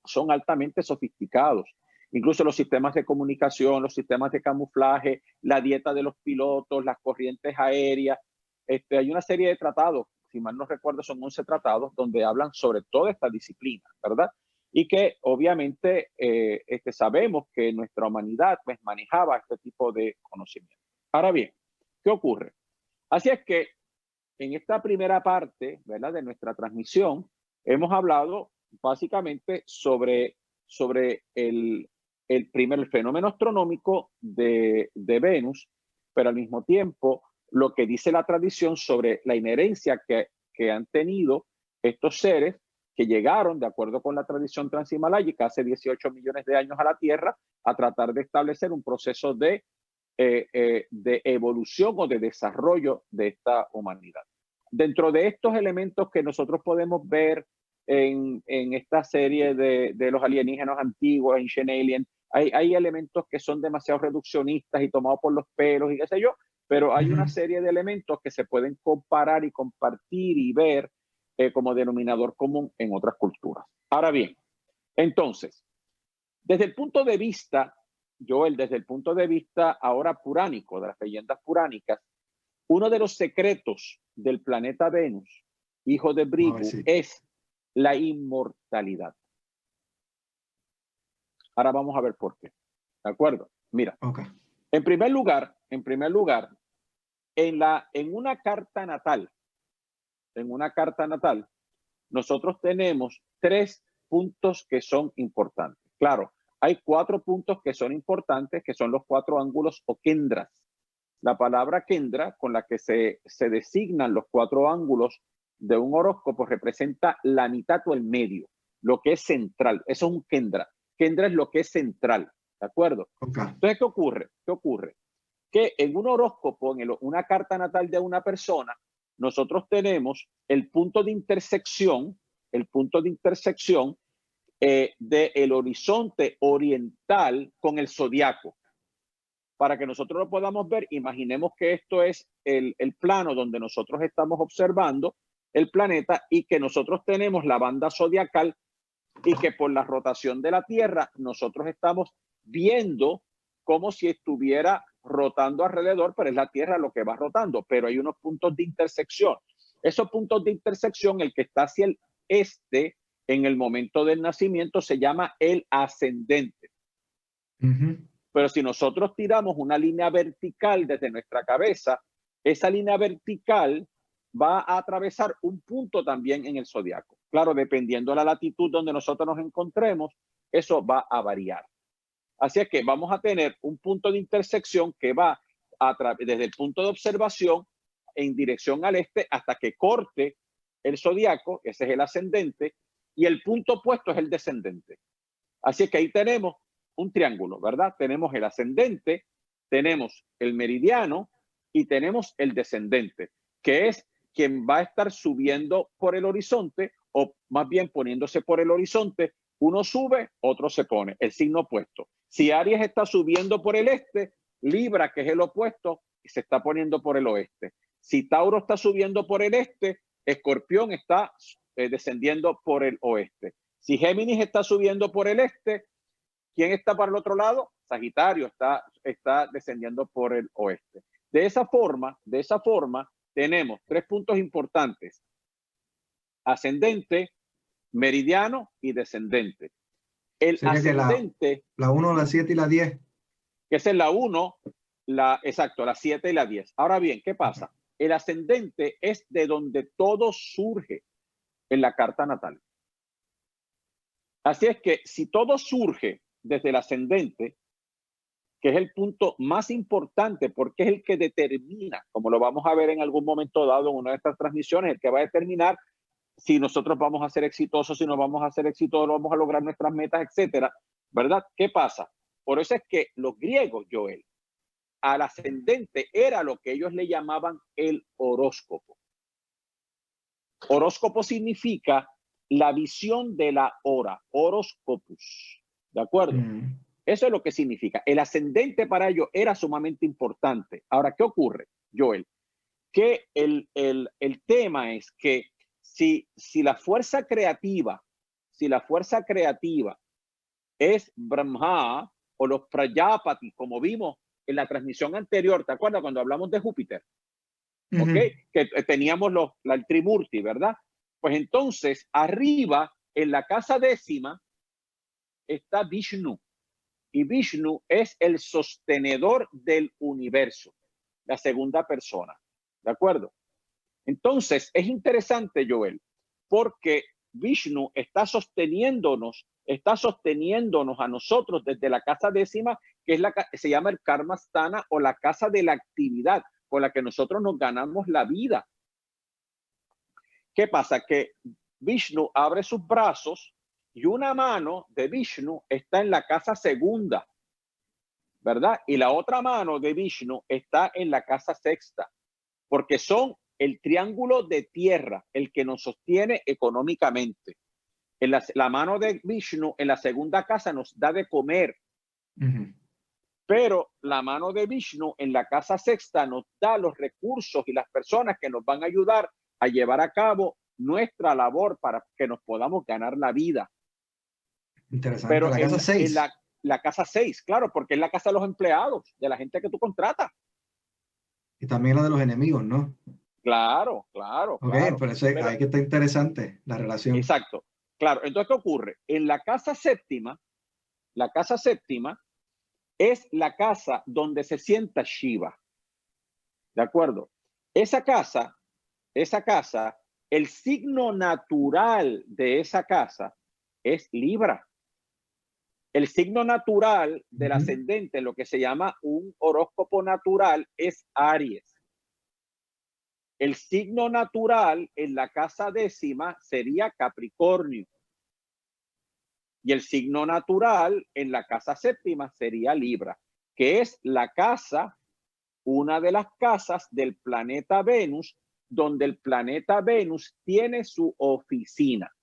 son altamente sofisticados. Incluso los sistemas de comunicación, los sistemas de camuflaje, la dieta de los pilotos, las corrientes aéreas. Este, hay una serie de tratados, si mal no recuerdo, son 11 tratados donde hablan sobre toda esta disciplina, ¿verdad? Y que obviamente eh, este, sabemos que nuestra humanidad pues, manejaba este tipo de conocimiento. Ahora bien, ¿qué ocurre? Así es que en esta primera parte ¿verdad? de nuestra transmisión hemos hablado básicamente sobre, sobre el, el primer fenómeno astronómico de, de, Venus, pero al mismo tiempo lo que dice la tradición sobre la inherencia que, que han tenido estos seres que llegaron, de acuerdo con la tradición transhimaláyica, hace 18 millones de años a la Tierra, a tratar de establecer un proceso de eh, eh, de evolución o de desarrollo de esta humanidad. Dentro de estos elementos que nosotros podemos ver en, en esta serie de, de, los alienígenas antiguos, Ancient Alien, hay, hay elementos que son demasiado reduccionistas y tomados por los pelos y qué sé yo, pero hay una serie de elementos que se pueden comparar y compartir y ver eh, como denominador común en otras culturas. Ahora bien, entonces, desde el punto de vista Joel, desde el punto de vista ahora puránico, de las leyendas puránicas, uno de los secretos del planeta Venus, hijo de Brigu, es la inmortalidad. Ahora vamos a ver por qué. ¿De acuerdo? Mira. En primer lugar, en primer lugar, en, la, en una carta natal, en una carta natal, nosotros tenemos tres puntos que son importantes. Claro, hay cuatro puntos que son importantes, que son los cuatro ángulos o kendras. La palabra kendra, con la que se, se designan los cuatro ángulos de un horóscopo, representa la mitad o el medio, lo que es central. Eso es un kendra. Kendra es lo que es central, ¿de acuerdo? Entonces, ¿qué ocurre? ¿Qué ocurre? Que en un horóscopo, en una carta natal de una persona, nosotros tenemos el punto de intersección, el punto de intersección eh, del horizonte oriental con el zodiaco. Para que nosotros lo podamos ver, imaginemos que esto es el, el plano donde nosotros estamos observando el planeta y que nosotros tenemos la banda zodiacal y que por la rotación de la Tierra nosotros estamos viendo como si estuviera rotando alrededor, pero es la Tierra lo que va rotando, pero hay unos puntos de intersección. Esos puntos de intersección, el que está hacia el este, en el momento del nacimiento se llama el ascendente. Pero si nosotros tiramos una línea vertical desde nuestra cabeza, esa línea vertical va a atravesar un punto también en el zodiaco. Claro, dependiendo de la latitud donde nosotros nos encontremos, eso va a variar. Así es que vamos a tener un punto de intersección que va a desde el punto de observación en dirección al este hasta que corte el zodiaco, ese es el ascendente, y el punto opuesto es el descendente. Así es que ahí tenemos un triángulo, ¿verdad? Tenemos el ascendente, tenemos el meridiano y tenemos el descendente, que es quien va a estar subiendo por el horizonte o más bien poniéndose por el horizonte. Uno sube, otro se pone, el signo opuesto. Si Aries está subiendo por el este, Libra, que es el opuesto, se está poniendo por el oeste. Si Tauro está subiendo por el este, Escorpión está eh, descendiendo por el oeste. Si Géminis está subiendo por el este, ¿quién está para el otro lado? Sagitario está, está descendiendo por el oeste. De esa forma, de esa forma, tenemos tres puntos importantes. Ascendente, meridiano y descendente. El ascendente. La 1, la 7 y la 10. Que es la 1, la, exacto, la 7 y la 10. Ahora bien, ¿qué pasa? El ascendente es de donde todo surge en la carta natal. Así es que si todo surge desde el ascendente, que es el punto más importante porque es el que determina, como lo vamos a ver en algún momento dado en una de estas transmisiones, el que va a determinar si nosotros vamos a ser exitosos, si no vamos a ser exitosos, vamos a lograr nuestras metas, etcétera, ¿verdad? ¿Qué pasa? Por eso es que los griegos, Joel, al ascendente era lo que ellos le llamaban el horóscopo. Horóscopo significa la visión de la hora, horoscopus. ¿De acuerdo? Mm. Eso es lo que significa. El ascendente para ellos era sumamente importante. Ahora, ¿qué ocurre, Joel? Que el, tema es que si, si la fuerza creativa, si la fuerza creativa es Brahma o los Prajapati, como vimos en la transmisión anterior, ¿te acuerdas cuando hablamos de Júpiter? Que teníamos los, la, el Trimurti, ¿verdad? Pues entonces, arriba, en la casa décima, está Vishnu. Y Vishnu es el sostenedor del universo, la segunda persona. ¿De acuerdo? Entonces, es interesante, Joel, porque Vishnu está sosteniéndonos, está sosteniéndonos a nosotros desde la casa décima, que es la se llama el Karma Stana o la casa de la actividad con la que nosotros nos ganamos la vida. ¿Qué pasa? Que Vishnu abre sus brazos y una mano de Vishnu está en la casa segunda, ¿verdad? Y la otra mano de Vishnu está en la casa sexta, porque son el triángulo de tierra el que nos sostiene económicamente. En la, mano de Vishnu en la segunda casa nos da de comer. Pero la mano de Vishnu en la casa sexta nos da los recursos y las personas que nos van a ayudar a llevar a cabo nuestra labor para que nos podamos ganar la vida. Interesante. Pero la casa 6. La, casa 6, claro, porque es la casa de los empleados, de la gente que tú contratas. Y también la de los enemigos, ¿no? Claro, claro. Ok, pero eso ahí que está interesante la relación. Exacto. Claro, entonces, ¿qué ocurre? En la casa séptima, la casa séptima es la casa donde se sienta Shiva. ¿De acuerdo? Esa casa esa casa, el signo natural de esa casa es Libra. El signo natural del ascendente, lo que se llama un horóscopo natural, es Aries. El signo natural en la casa décima sería Capricornio. Y el signo natural en la casa séptima sería Libra, que es la casa, una de las casas del planeta Venus donde el planeta Venus tiene su oficina.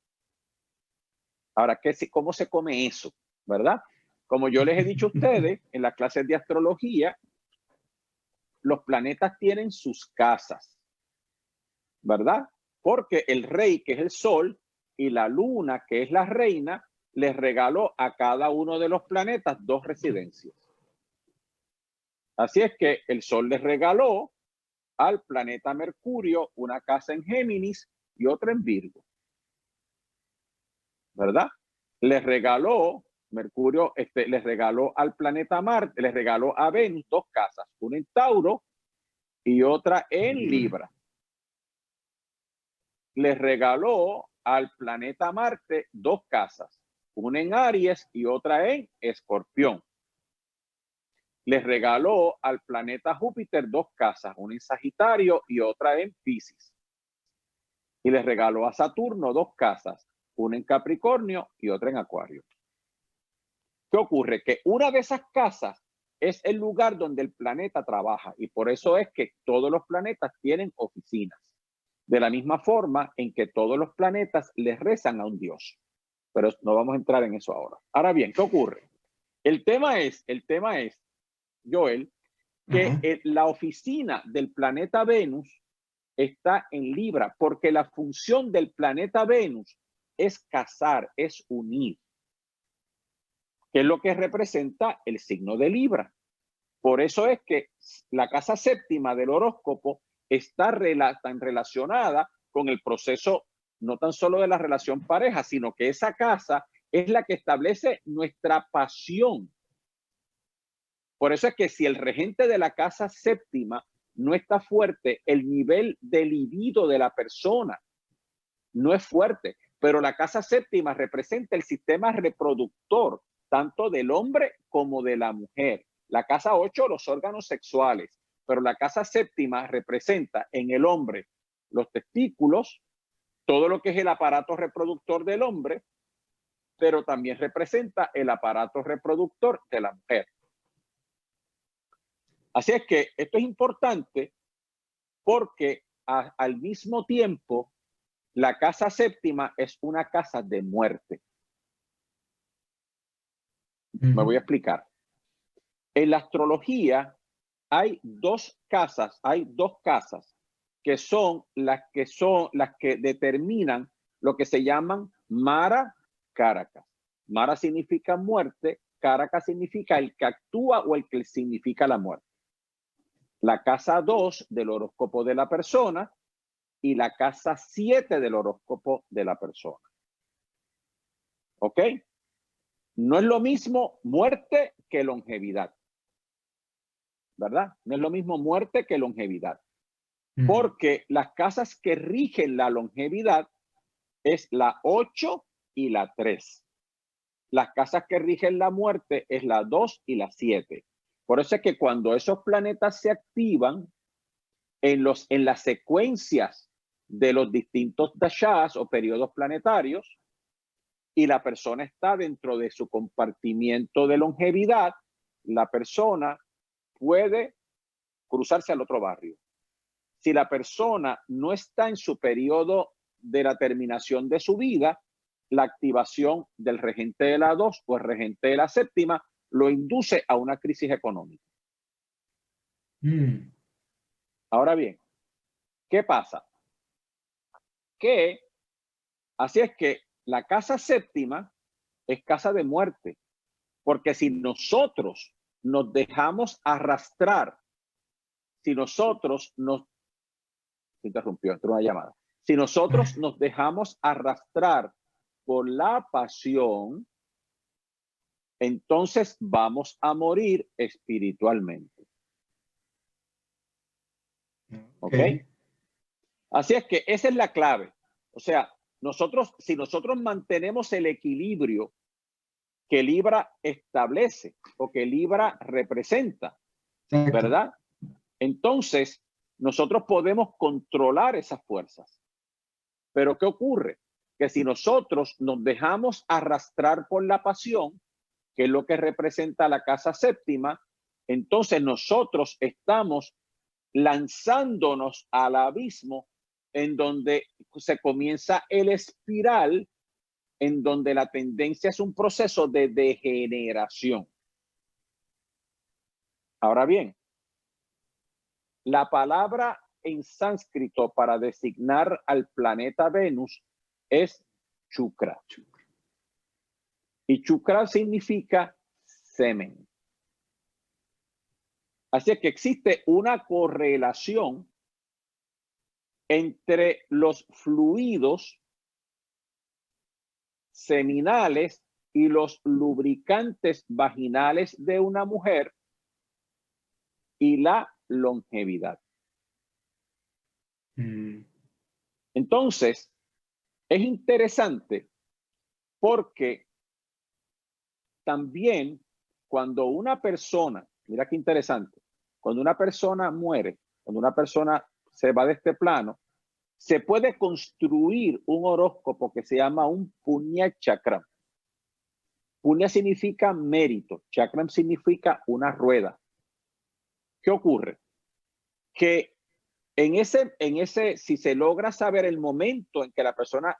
Ahora, ¿qué, ¿cómo se come eso? ¿Verdad? Como yo les he dicho a ustedes en las clases de astrología, los planetas tienen sus casas, ¿verdad? Porque el rey, que es el sol, y la luna, que es la reina, les regaló a cada uno de los planetas dos residencias. Así es que el sol les regaló al planeta Mercurio una casa en Géminis y otra en Virgo. ¿Verdad? Les regaló, Mercurio este, les regaló al planeta Marte, les regaló a Venus dos casas, una en Tauro y otra en Libra. Les regaló al planeta Marte dos casas, una en Aries y otra en Escorpión. Les regaló al planeta Júpiter dos casas, una en Sagitario y otra en Pisces. Y les regaló a Saturno dos casas, una en Capricornio y otra en Acuario. ¿Qué ocurre? Que una de esas casas es el lugar donde el planeta trabaja y por eso es que todos los planetas tienen oficinas. De la misma forma en que todos los planetas les rezan a un dios. Pero no vamos a entrar en eso ahora. Ahora bien, ¿qué ocurre? El tema es, el tema es, Joel, que la oficina del planeta Venus está en Libra, porque la función del planeta Venus es casar, es unir que es lo que representa el signo de Libra. Por eso es que la casa séptima del horóscopo está tan relacionada con el proceso no tan solo de la relación pareja, sino que esa casa es la que establece nuestra pasión. Por eso es que si el regente de la casa séptima no está fuerte, el nivel de libido de la persona no es fuerte, pero la casa séptima representa el sistema reproductor, tanto del hombre como de la mujer. La casa 8, los órganos sexuales, pero la casa séptima representa en el hombre los testículos, todo lo que es el aparato reproductor del hombre, pero también representa el aparato reproductor de la mujer. Así es que esto es importante porque al mismo tiempo la casa séptima es una casa de muerte. Me voy a explicar. En la astrología hay dos casas, hay dos casas que son las que son las que determinan lo que se llaman Mara Caracas. Mara significa muerte, Caracas significa el que actúa o el que significa la muerte. La casa 2 del horóscopo de la persona y la casa 7 del horóscopo de la persona. ¿Ok? No es lo mismo muerte que longevidad. ¿Verdad? No es lo mismo muerte que longevidad. Porque las casas que rigen la longevidad es la 8 y la 3. Las casas que rigen la muerte es la 2 y la 7. Por eso es que cuando esos planetas se activan en, los, en las secuencias de los distintos dashas o periodos planetarios, y la persona está dentro de su compartimiento de longevidad, la persona puede cruzarse al otro barrio. Si la persona no está en su periodo de la terminación de su vida, la activación del regente de la 2 o el regente de la séptima lo induce a una crisis económica. Mm. Ahora bien, ¿qué pasa? Que así es que la casa séptima es casa de muerte, porque si nosotros nos dejamos arrastrar, si nosotros nos... Se interrumpió, entró una llamada. Si nosotros nos dejamos arrastrar por la pasión, entonces vamos a morir espiritualmente. ¿Ok? Así es que esa es la clave. O sea, nosotros, si nosotros mantenemos el equilibrio que Libra establece o que Libra representa, ¿verdad? Entonces, nosotros podemos controlar esas fuerzas. Pero ¿qué ocurre? Que si nosotros nos dejamos arrastrar por la pasión, que es lo que representa la casa séptima, entonces nosotros estamos lanzándonos al abismo en donde se comienza el espiral, en donde la tendencia es un proceso de degeneración. Ahora bien, la palabra en sánscrito para designar al planeta Venus es Chukra. Y Chukra significa semen. Así que existe una correlación entre los fluidos seminales y los lubricantes vaginales de una mujer y la longevidad. Mm. Entonces, Es interesante porque también cuando una persona, mira qué interesante, cuando una persona muere, cuando una persona se va de este plano, se puede construir un horóscopo que se llama un punya chakram. Punya significa mérito, chakram significa una rueda. ¿Qué ocurre? Que en ese, en ese, si se logra saber el momento en que la persona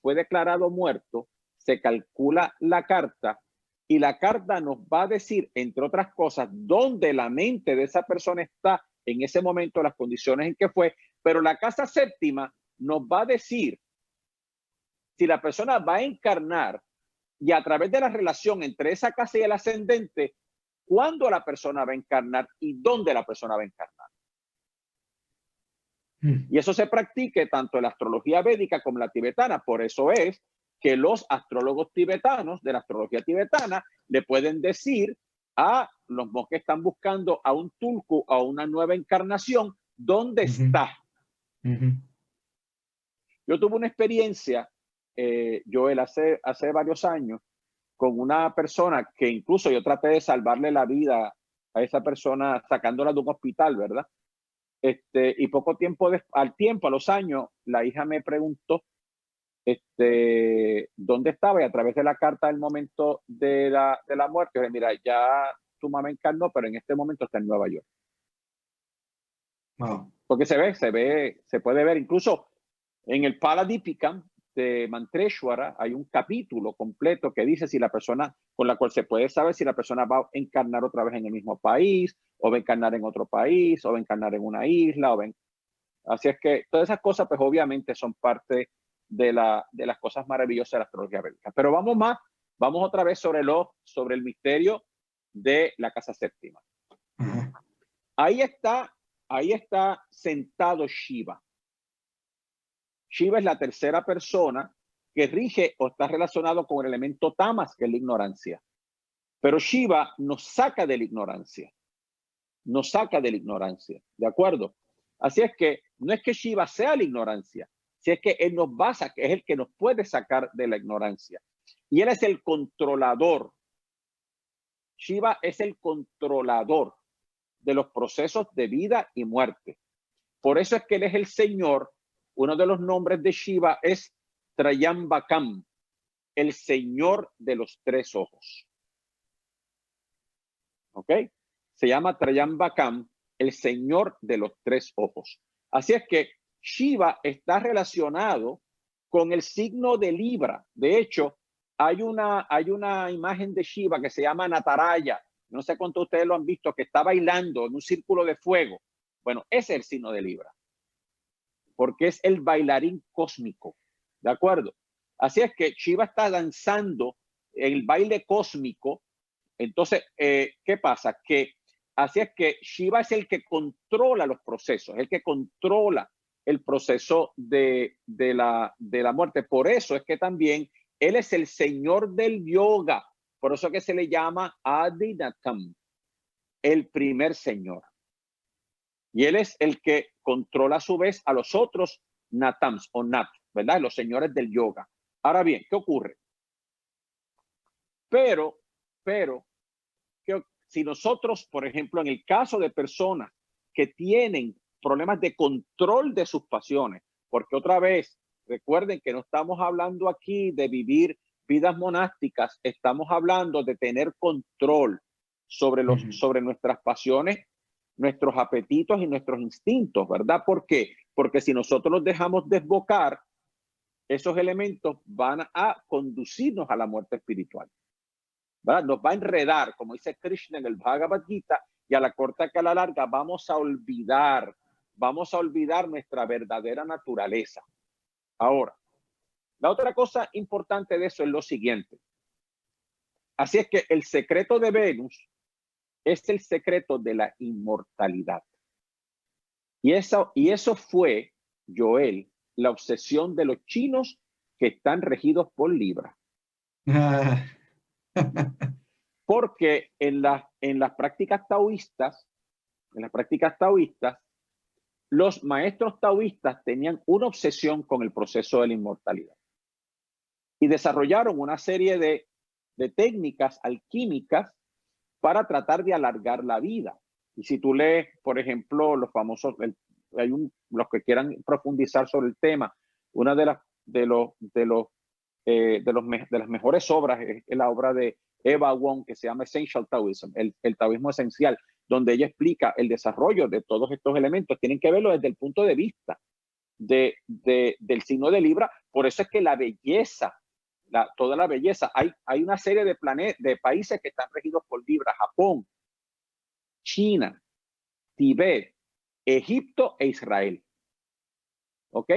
fue declarado muerto, se calcula la carta y la carta nos va a decir, entre otras cosas, dónde la mente de esa persona está en ese momento, las condiciones en que fue, pero la casa séptima nos va a decir si la persona va a encarnar y a través de la relación entre esa casa y el ascendente, cuándo la persona va a encarnar y dónde la persona va a encarnar. Mm. Y eso se practique tanto en la astrología védica como en la tibetana. Por eso es que los astrólogos tibetanos de la astrología tibetana le pueden decir a los que están buscando a un tulku, a una nueva encarnación, ¿dónde está? Yo tuve una experiencia, eh, Joel, hace, hace varios años, con una persona que incluso yo traté de salvarle la vida a esa persona sacándola de un hospital, ¿verdad? Este, y poco tiempo, al tiempo, a los años, la hija me preguntó este, dónde estaba y a través de la carta del momento de la, de la muerte, dije, mira, ya tu mamá encarnó, pero en este momento está en Nueva York. Porque se ve, se ve, se puede ver. Incluso en el Paladipicam de Mantreshwara hay un capítulo completo que dice si la persona con la cual se puede saber si la persona va a encarnar otra vez en el mismo país o va a encarnar en otro país o va a encarnar en una isla o ven. Así es que todas esas cosas pues obviamente son parte de, la, de las cosas maravillosas de la astrología bélica pero vamos más vamos otra vez sobre lo sobre el misterio de la casa séptima. Ahí está ahí está sentado Shiva Shiva es la tercera persona que rige o está relacionado con el elemento tamas, que es la ignorancia. Pero Shiva nos saca de la ignorancia. Nos saca de la ignorancia. ¿De acuerdo? Así es que no es que Shiva sea la ignorancia, si es que él nos basa, que es el que nos puede sacar de la ignorancia. Y él es el controlador. Shiva es el controlador de los procesos de vida y muerte. Por eso es que él es el Señor uno de los nombres de Shiva es Trayambakam, el señor de los tres ojos. ¿Ok? Se llama Trayambakam, el señor de los tres ojos. Así es que Shiva está relacionado con el signo de Libra. De hecho, hay una, hay una imagen de Shiva que se llama Nataraya. No sé cuántos ustedes lo han visto, que está bailando en un círculo de fuego. Bueno, ese es el signo de Libra porque es el bailarín cósmico, ¿de acuerdo? Así es que Shiva está danzando el baile cósmico. Entonces, eh, ¿qué pasa? Que así es que Shiva es el que controla los procesos, el que controla el proceso de, de, la, de la muerte. Por eso es que también él es el señor del yoga. Por eso que se le llama Adinatam, el primer señor. Y él es el que controla a su vez a los otros Natams o Nat, ¿verdad? Los señores del yoga. Ahora bien, ¿qué ocurre? Pero, pero, si nosotros, por ejemplo, en el caso de personas que tienen problemas de control de sus pasiones, porque otra vez, recuerden que no estamos hablando aquí de vivir vidas monásticas, estamos hablando de tener control sobre, los, sobre nuestras pasiones nuestros apetitos y nuestros instintos, ¿verdad? ¿Por qué? Porque si nosotros los dejamos desbocar, esos elementos van a conducirnos a la muerte espiritual. ¿verdad? Nos va a enredar, como dice Krishna en el Bhagavad Gita, y a la corta que a la larga vamos a olvidar, vamos a olvidar nuestra verdadera naturaleza. Ahora, la otra cosa importante de eso es lo siguiente. Así es que el secreto de Venus es el secreto de la inmortalidad. Y eso, y eso fue, Joel, la obsesión de los chinos que están regidos por Libra. Porque en, en las prácticas taoístas, en las prácticas taoístas, los maestros taoístas tenían una obsesión con el proceso de la inmortalidad. Y desarrollaron una serie de, técnicas alquímicas para tratar de alargar la vida. Y si tú lees, por ejemplo, los famosos, hay un, los que quieran profundizar sobre el tema, una de las de los de los eh, de los de las mejores obras es, la obra de Eva Wong que se llama Essential Taoism, el, el taoísmo esencial, donde ella explica el desarrollo de todos estos elementos. Tienen que verlo desde el punto de vista de, del signo de Libra. Por eso es que la belleza, la, toda la belleza, hay, hay una serie de, de países que están regidos por Libra, Japón, China, Tibet, Egipto e Israel. ¿Ok?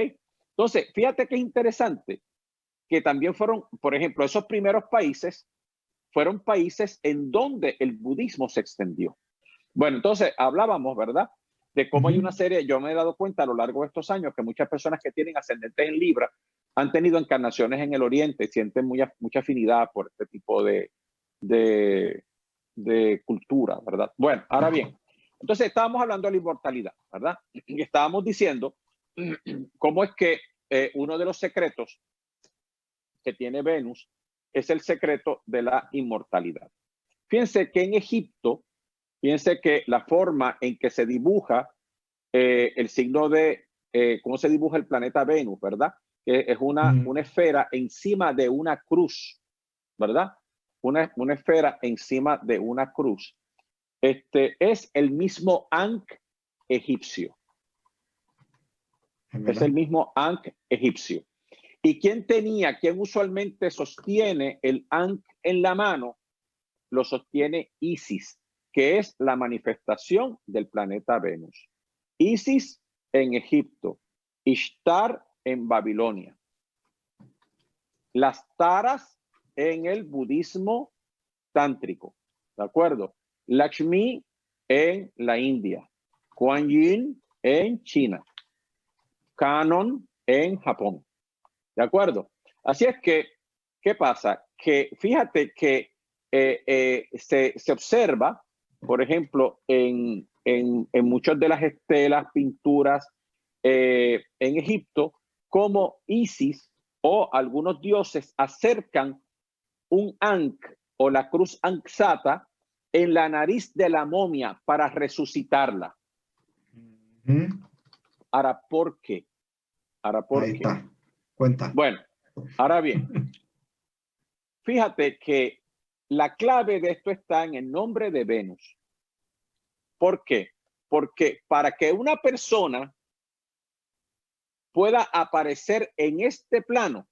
Entonces, fíjate que es interesante que también fueron, por ejemplo, esos primeros países fueron países en donde el budismo se extendió. Bueno, entonces hablábamos, ¿verdad? De cómo hay una serie, yo me he dado cuenta a lo largo de estos años que muchas personas que tienen ascendentes en Libra han tenido encarnaciones en el Oriente, sienten mucha afinidad por este tipo de, de, de cultura, ¿verdad? Bueno, ahora bien, entonces estábamos hablando de la inmortalidad, ¿verdad? Y estábamos diciendo cómo es que eh, uno de los secretos que tiene Venus es el secreto de la inmortalidad. Fíjense que en Egipto, fíjense que la forma en que se dibuja eh, el signo de eh, cómo se dibuja el planeta Venus, ¿verdad? Que es una, una esfera encima de una cruz, ¿verdad? Una, una esfera encima de una cruz. Este es el mismo Ankh egipcio. Es el mismo Ankh egipcio. ¿Y quién tenía, quién usualmente sostiene el Ankh en la mano? Lo sostiene Isis, que es la manifestación del planeta Venus. Isis en Egipto, Ishtar en Babilonia. Las taras en el budismo tántrico, ¿de acuerdo? Lakshmi en la India, Kuan Yin en China, Canon en Japón. ¿De acuerdo? Así es que, ¿qué pasa? Que fíjate que eh, eh, se, observa, por ejemplo, en, en, muchas de las estelas, pinturas eh, en Egipto, como Isis o algunos dioses acercan un Ankh o la cruz Anksata en la nariz de la momia para resucitarla. Ahora, ¿por qué? Ahora, ¿por qué? Cuenta. Bueno, ahora bien, fíjate que la clave de esto está en el nombre de Venus. ¿Por qué? Porque para que una persona pueda aparecer en este plano,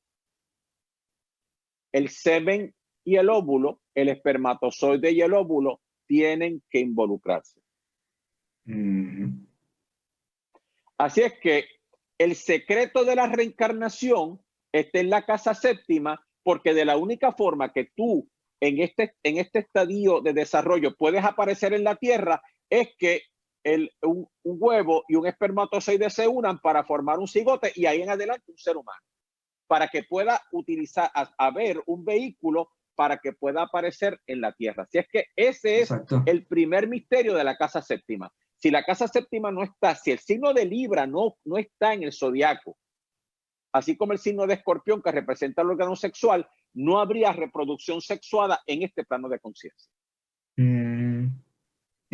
el semen y el óvulo, el espermatozoide y el óvulo tienen que involucrarse. Así es que el secreto de la reencarnación está en la casa séptima, porque de la única forma que tú en este, en este estadio de desarrollo puedes aparecer en la Tierra es que el, un, huevo y un espermatozoide se unan para formar un cigote y ahí en adelante un ser humano, para que pueda utilizar, a, ver un vehículo para que pueda aparecer en la Tierra. Así es que ese es el primer misterio de la casa séptima. Si la casa séptima no está, si el signo de Libra no, no está en el zodiaco, así como el signo de Escorpión que representa el órgano sexual, no habría reproducción sexuada en este plano de conciencia.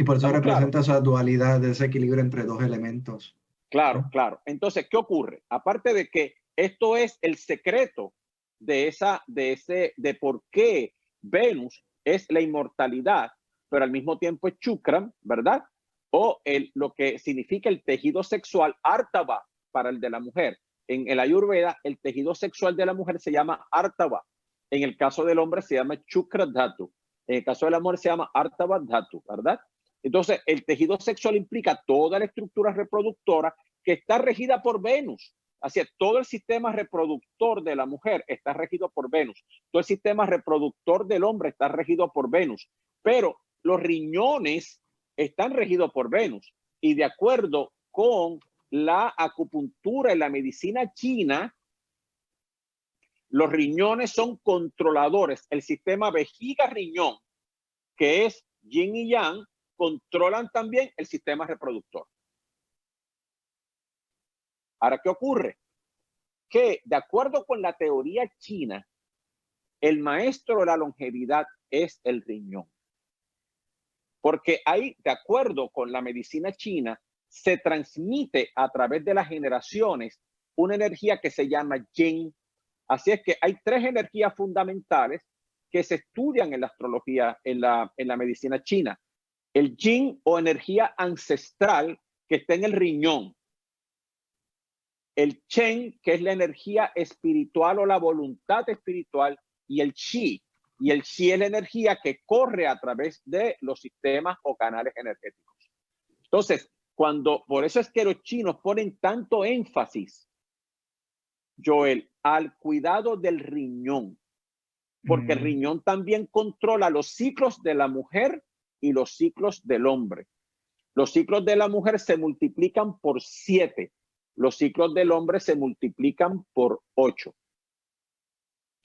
Y por eso representa esa dualidad, ese equilibrio entre dos elementos. Claro, claro. Entonces, ¿qué ocurre? Aparte de que esto es el secreto de esa, de ese, de por qué Venus es la inmortalidad, pero al mismo tiempo es Chukram, ¿verdad? o el, lo que significa el tejido sexual artava para el de la mujer. En el ayurveda, el tejido sexual de la mujer se llama artava. En el caso del hombre se llama chukra dhatu. En el caso de la mujer se llama artava dhatu, ¿verdad? Entonces, el tejido sexual implica toda la estructura reproductora que está regida por Venus. Así es, todo el sistema reproductor de la mujer está regido por Venus. Todo el sistema reproductor del hombre está regido por Venus. Pero los riñones están regidos por Venus. Y de acuerdo con la acupuntura y la medicina china, los riñones son controladores. El sistema vejiga-riñón, que es yin y yang, controlan también el sistema reproductor. Ahora, ¿qué ocurre? Que de acuerdo con la teoría china, el maestro de la longevidad es el riñón. Porque ahí, de acuerdo con la medicina china, se transmite a través de las generaciones una energía que se llama yin. Así es que hay tres energías fundamentales que se estudian en la astrología, en la, en la medicina china. El yin o energía ancestral que está en el riñón. El chen, que es la energía espiritual o la voluntad espiritual. Y el chi. Y el chi es la energía que corre a través de los sistemas o canales energéticos. Entonces, cuando, por eso es que los chinos ponen tanto énfasis, Joel, al cuidado del riñón porque el mm. riñón también controla los ciclos de la mujer y los ciclos del hombre. Los ciclos de la mujer se multiplican por siete, los ciclos del hombre se multiplican por ocho.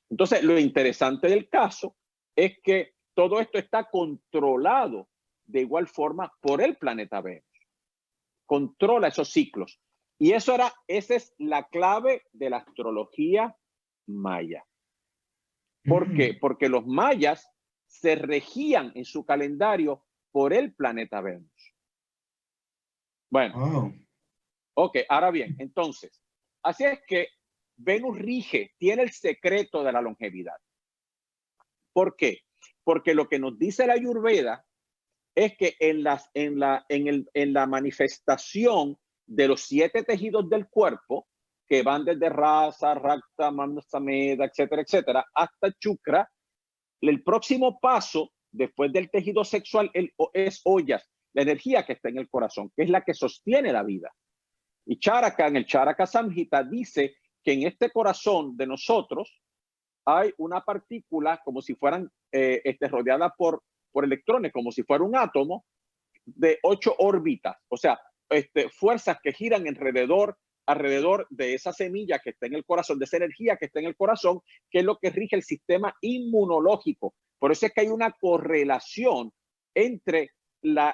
Entonces, lo interesante del caso es que todo esto está controlado de igual forma por el planeta Venus. Controla esos ciclos. Y eso era, esa es la clave de la astrología maya. ¿Por qué? Porque los mayas se regían en su calendario por el planeta Venus. Bueno, oh. ok, ahora bien, entonces, así es que Venus rige, tiene el secreto de la longevidad. ¿Por qué? Porque lo que nos dice la Ayurveda es que en, las, en, la, en, el, en la manifestación de los siete tejidos del cuerpo, que van desde Raza, Rakta, Sameda, etcétera, etcétera, hasta Chukra. El próximo paso, después del tejido sexual, es ollas, la energía que está en el corazón, que es la que sostiene la vida. Y Charaka, en el Charaka Samhita, dice que en este corazón de nosotros hay una partícula como si fueran eh, este, rodeada por, por electrones, como si fuera un átomo de ocho órbitas, o sea, este, fuerzas que giran alrededor alrededor de esa semilla que está en el corazón, de esa energía que está en el corazón, que es lo que rige el sistema inmunológico. Por eso es que hay una correlación entre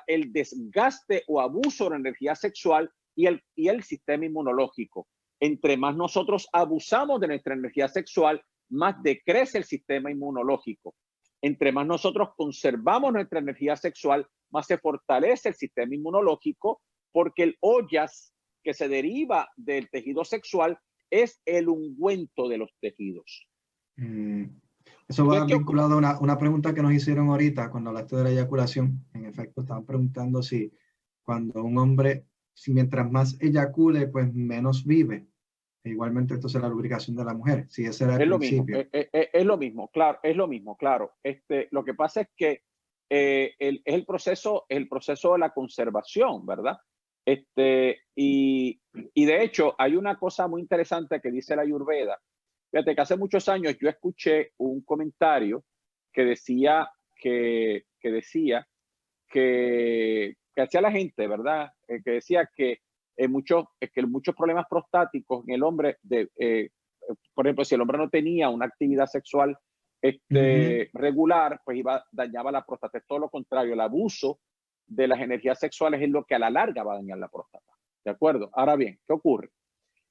el desgaste o abuso de la energía sexual y el, y el sistema inmunológico. Entre más nosotros abusamos de nuestra energía sexual, más decrece el sistema inmunológico. Entre más nosotros conservamos nuestra energía sexual, más se fortalece el sistema inmunológico, porque el ollas que se deriva del tejido sexual es el ungüento de los tejidos. Mm. Eso va vinculado a una, una, pregunta que nos hicieron ahorita cuando hablaste de la eyaculación. En efecto, estaban preguntando si cuando un hombre, si mientras más eyacule, pues menos vive. E igualmente, esto es la lubricación de la mujer. Si ese era el es Lo mismo, es, eh, eh, eh, es, lo mismo, claro, es lo mismo, claro. Este, lo que pasa es que el, es el proceso, el proceso de la conservación, ¿verdad? Este, y, de hecho, hay una cosa muy interesante que dice la Ayurveda. Fíjate que hace muchos años yo escuché un comentario que decía que, que decía que, que hacía la gente, ¿verdad? Eh, que decía que, eh, muchos, eh, que muchos problemas prostáticos en el hombre, de, por ejemplo, si el hombre no tenía una actividad sexual este, regular, pues iba, dañaba la próstata. Es todo lo contrario, el abuso de las energías sexuales es lo que a la larga va a dañar la próstata. ¿De acuerdo? Ahora bien, ¿qué ocurre?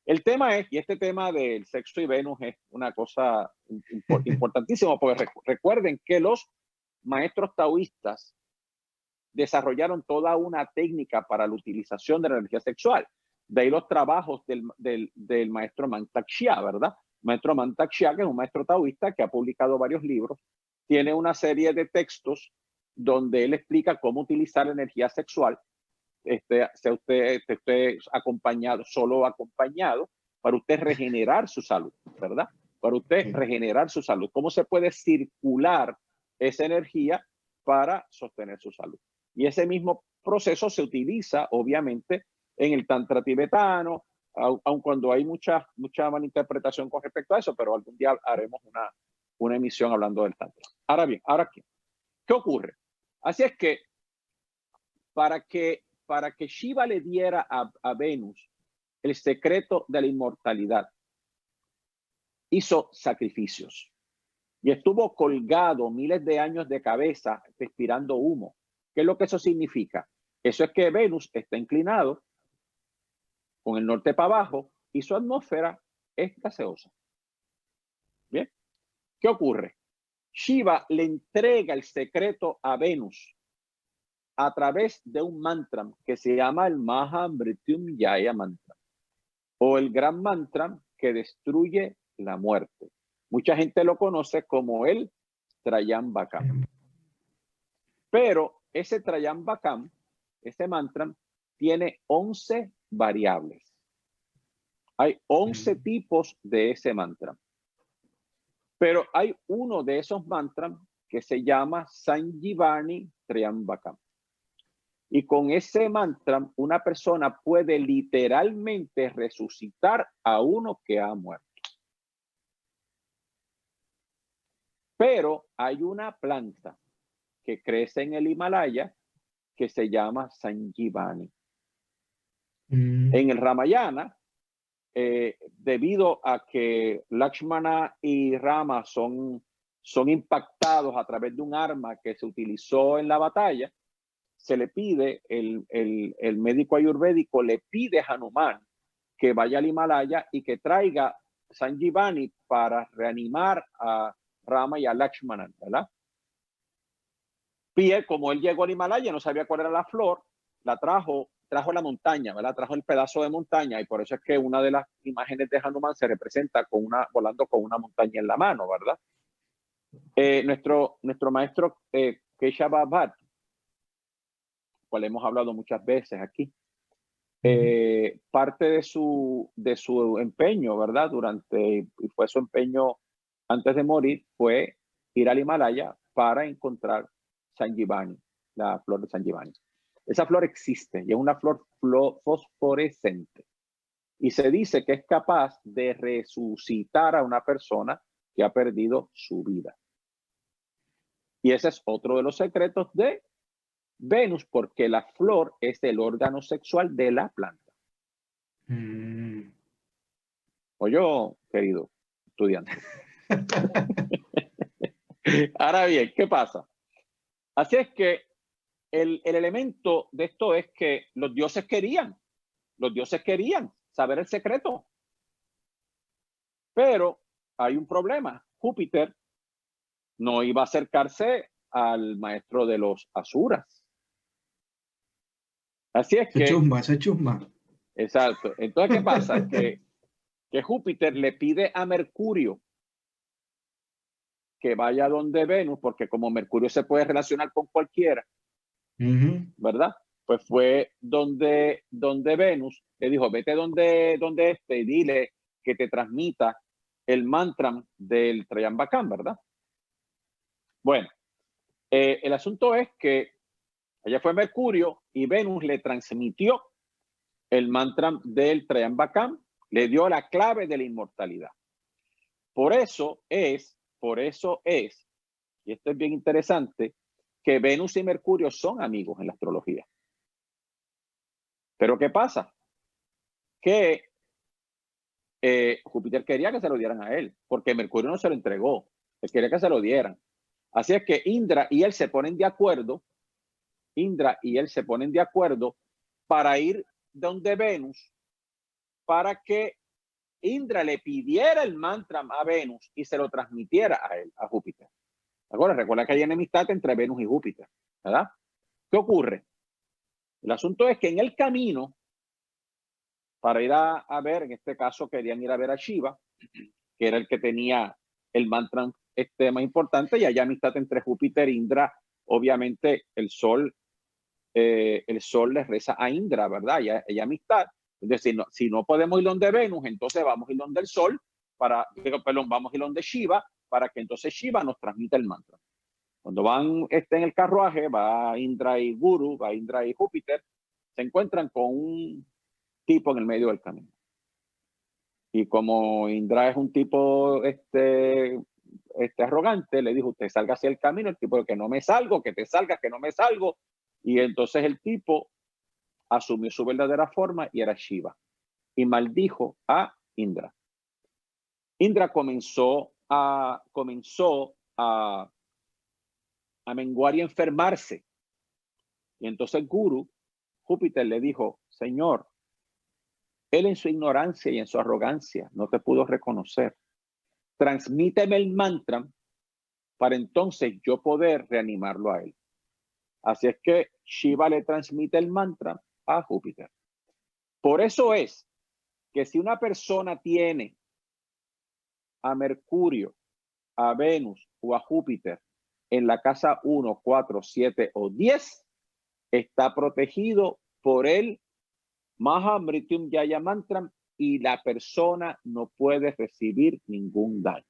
El tema es, y este tema del sexo y Venus es una cosa importantísima, porque recuerden que los maestros taoístas desarrollaron toda una técnica para la utilización de la energía sexual. De ahí los trabajos del, del, del maestro Mantak Shia, ¿verdad? Maestro Mantak Shia, que es un maestro taoísta que ha publicado varios libros, tiene una serie de textos donde él explica cómo utilizar la energía sexual, este, sea usted, usted acompañado, solo acompañado, para usted regenerar su salud, ¿verdad? Para usted regenerar su salud. ¿Cómo se puede circular esa energía para sostener su salud? Y ese mismo proceso se utiliza, obviamente, en el tantra tibetano, aun cuando hay mucha, mucha malinterpretación con respecto a eso, pero algún día haremos una, una emisión hablando del tantra. Ahora bien, ahora qué, ¿qué ocurre? Así es que para que, para que Shiva le diera a, Venus el secreto de la inmortalidad, hizo sacrificios y estuvo colgado miles de años de cabeza respirando humo. ¿Qué es lo que eso significa? Eso es que Venus está inclinado con el norte para abajo y su atmósfera es gaseosa. Bien, ¿qué ocurre? Shiva le entrega el secreto a Venus a través de un mantra que se llama el Mahamrityunjaya Mantra o el gran mantra que destruye la muerte. Mucha gente lo conoce como el Trayambakam. Pero ese Trayambakam, ese mantra, tiene 11 variables. Hay 11 tipos de ese mantra. Pero hay uno de esos mantras que se llama Sanjivani Triambakam. Y con ese mantra, una persona puede literalmente resucitar a uno que ha muerto. Pero hay una planta que crece en el Himalaya que se llama Sanjivani. Mm. En el Ramayana, eh, debido a que Lakshmana y Rama son, son impactados a través de un arma que se utilizó en la batalla, se le pide, el, el, médico ayurvédico le pide a Hanuman que vaya al Himalaya y que traiga Sanjivani para reanimar a Rama y a Lakshmana, ¿verdad? Pie, como él llegó al Himalaya, no sabía cuál era la flor, la trajo, trajo la montaña, ¿verdad? Trajo el pedazo de montaña y por eso es que una de las imágenes de Hanuman se representa con una, volando con una montaña en la mano, ¿verdad? Eh, nuestro, nuestro maestro eh, Keshav cual hemos hablado muchas veces aquí. Eh, parte de su, de su empeño, ¿verdad? Durante, y fue su empeño antes de morir, fue ir al Himalaya para encontrar Sanjivani, la flor de Sanjivani. Esa flor existe y es una flor fosforescente. Y se dice que es capaz de resucitar a una persona que ha perdido su vida. Y ese es otro de los secretos de Venus porque la flor es el órgano sexual de la planta. Mm. O yo, querido estudiante. Ahora bien, ¿qué pasa? Así es que el, el, elemento de esto es que los dioses querían, los dioses querían saber el secreto. Pero hay un problema. Júpiter no iba a acercarse al maestro de los asuras. Así es que... chusma, ese chusma. Exacto. Entonces, ¿qué pasa? que, que Júpiter le pide a Mercurio que vaya donde Venus, porque como Mercurio se puede relacionar con cualquiera, ¿verdad? Pues fue donde, donde Venus le dijo, vete donde, donde este y dile que te transmita el mantra del Trayambacán, ¿verdad? Bueno, eh, el asunto es que ella fue Mercurio y Venus le transmitió el mantra del Triambakam, le dio la clave de la inmortalidad. Por eso es, por eso es, y esto es bien interesante, que Venus y Mercurio son amigos en la astrología. Pero ¿qué pasa? Que eh, Júpiter quería que se lo dieran a él, porque Mercurio no se lo entregó, él quería que se lo dieran. Así es que Indra y él se ponen de acuerdo Indra y él se ponen de acuerdo para ir donde Venus para que Indra le pidiera el mantra a Venus y se lo transmitiera a él, a Júpiter. Ahora, recuerda que hay enemistad entre Venus y Júpiter, ¿verdad? ¿Qué ocurre? El asunto es que en el camino, para ir a, ver, en este caso querían ir a ver a Shiva, que era el que tenía el mantra este más importante, y hay amistad entre Júpiter e Indra. Obviamente, el Sol eh, el sol le reza a Indra, ¿verdad? Ella, ella amistad. Si no, si no podemos ir donde Venus, entonces vamos a ir donde el sol, para, perdón, vamos a ir donde Shiva, para que entonces Shiva nos transmita el mantra. Cuando van este, en el carruaje, va Indra y Guru, va Indra y Júpiter, se encuentran con un tipo en el medio del camino. Y como Indra es un tipo este, este arrogante, le dijo, usted salga hacia el camino, el tipo que no me salgo, que te salga, que no me salgo, y entonces el tipo asumió su verdadera forma y era Shiva. Y maldijo a Indra. Indra comenzó comenzó a, a menguar y enfermarse. Y entonces el guru, Júpiter, le dijo, Señor, él en su ignorancia y en su arrogancia no te pudo reconocer. Transmíteme el mantra para entonces yo poder reanimarlo a él. Así es que Shiva le transmite el mantra a Júpiter. Por eso es que si una persona tiene a Mercurio, a Venus o a Júpiter en la casa 1, 4, 7 o 10, está protegido por el Mahamrityum Yaya y la persona no puede recibir ningún daño.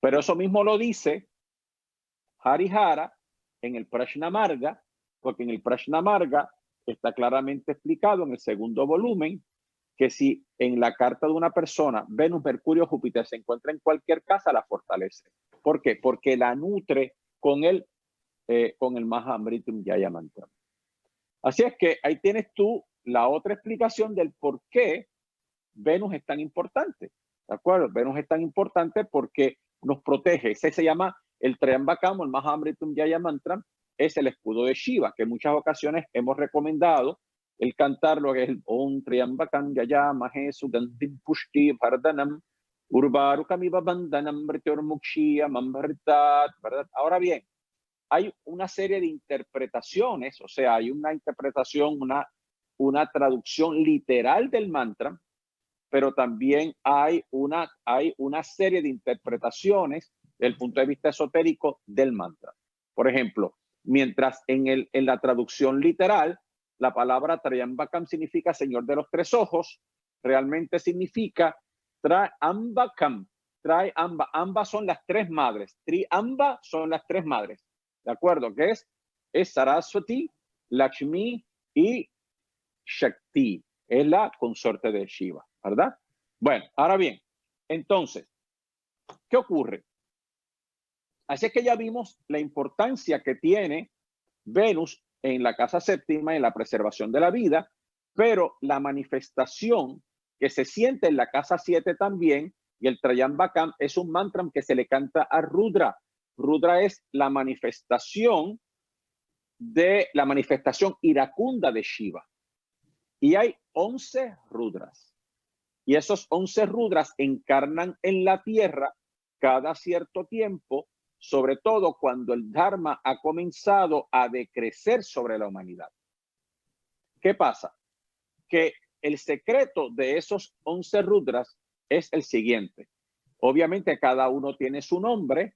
Pero eso mismo lo dice Harihara en el Prashna Marga, porque en el Prashna Marga está claramente explicado en el segundo volumen que si en la carta de una persona Venus, Mercurio, Júpiter se encuentra en cualquier casa, la fortalece. ¿Por qué? Porque la nutre con el, eh, con el Mahamritum Yaya Mantra. Así es que ahí tienes tú la otra explicación del por qué Venus es tan importante. ¿De acuerdo? Venus es tan importante porque nos protege. Ese se llama el Triambakam, el Mahamritum Yaya Mantra, es el escudo de Shiva, que en muchas ocasiones hemos recomendado el cantar lo que es el Om Triambakam Pushti Bandhanam ¿verdad? Ahora bien, hay una serie de interpretaciones, o sea, hay una interpretación, una, una traducción literal del mantra, pero también hay una, hay una serie de interpretaciones desde el punto de vista esotérico del mantra. Por ejemplo, mientras en, el, en la traducción literal, la palabra Triambakam significa Señor de los Tres Ojos, realmente significa Triambakam, Triamba, ambas son las tres madres, Triamba son las tres madres, ¿de acuerdo? Que es, es Saraswati, Lakshmi y Shakti, es la consorte de Shiva, ¿verdad? Bueno, ahora bien, entonces, ¿qué ocurre? Así es que ya vimos la importancia que tiene Venus en la casa séptima, en la preservación de la vida, pero la manifestación que se siente en la casa siete también, y el Trayambakam es un mantra que se le canta a Rudra. Rudra es la manifestación de la manifestación iracunda de Shiva. Y hay 11 Rudras. Y esos 11 Rudras encarnan en la tierra cada cierto tiempo sobre todo cuando el Dharma ha comenzado a decrecer sobre la humanidad. ¿Qué pasa? Que el secreto de esos 11 rudras es el siguiente. Obviamente cada uno tiene su nombre,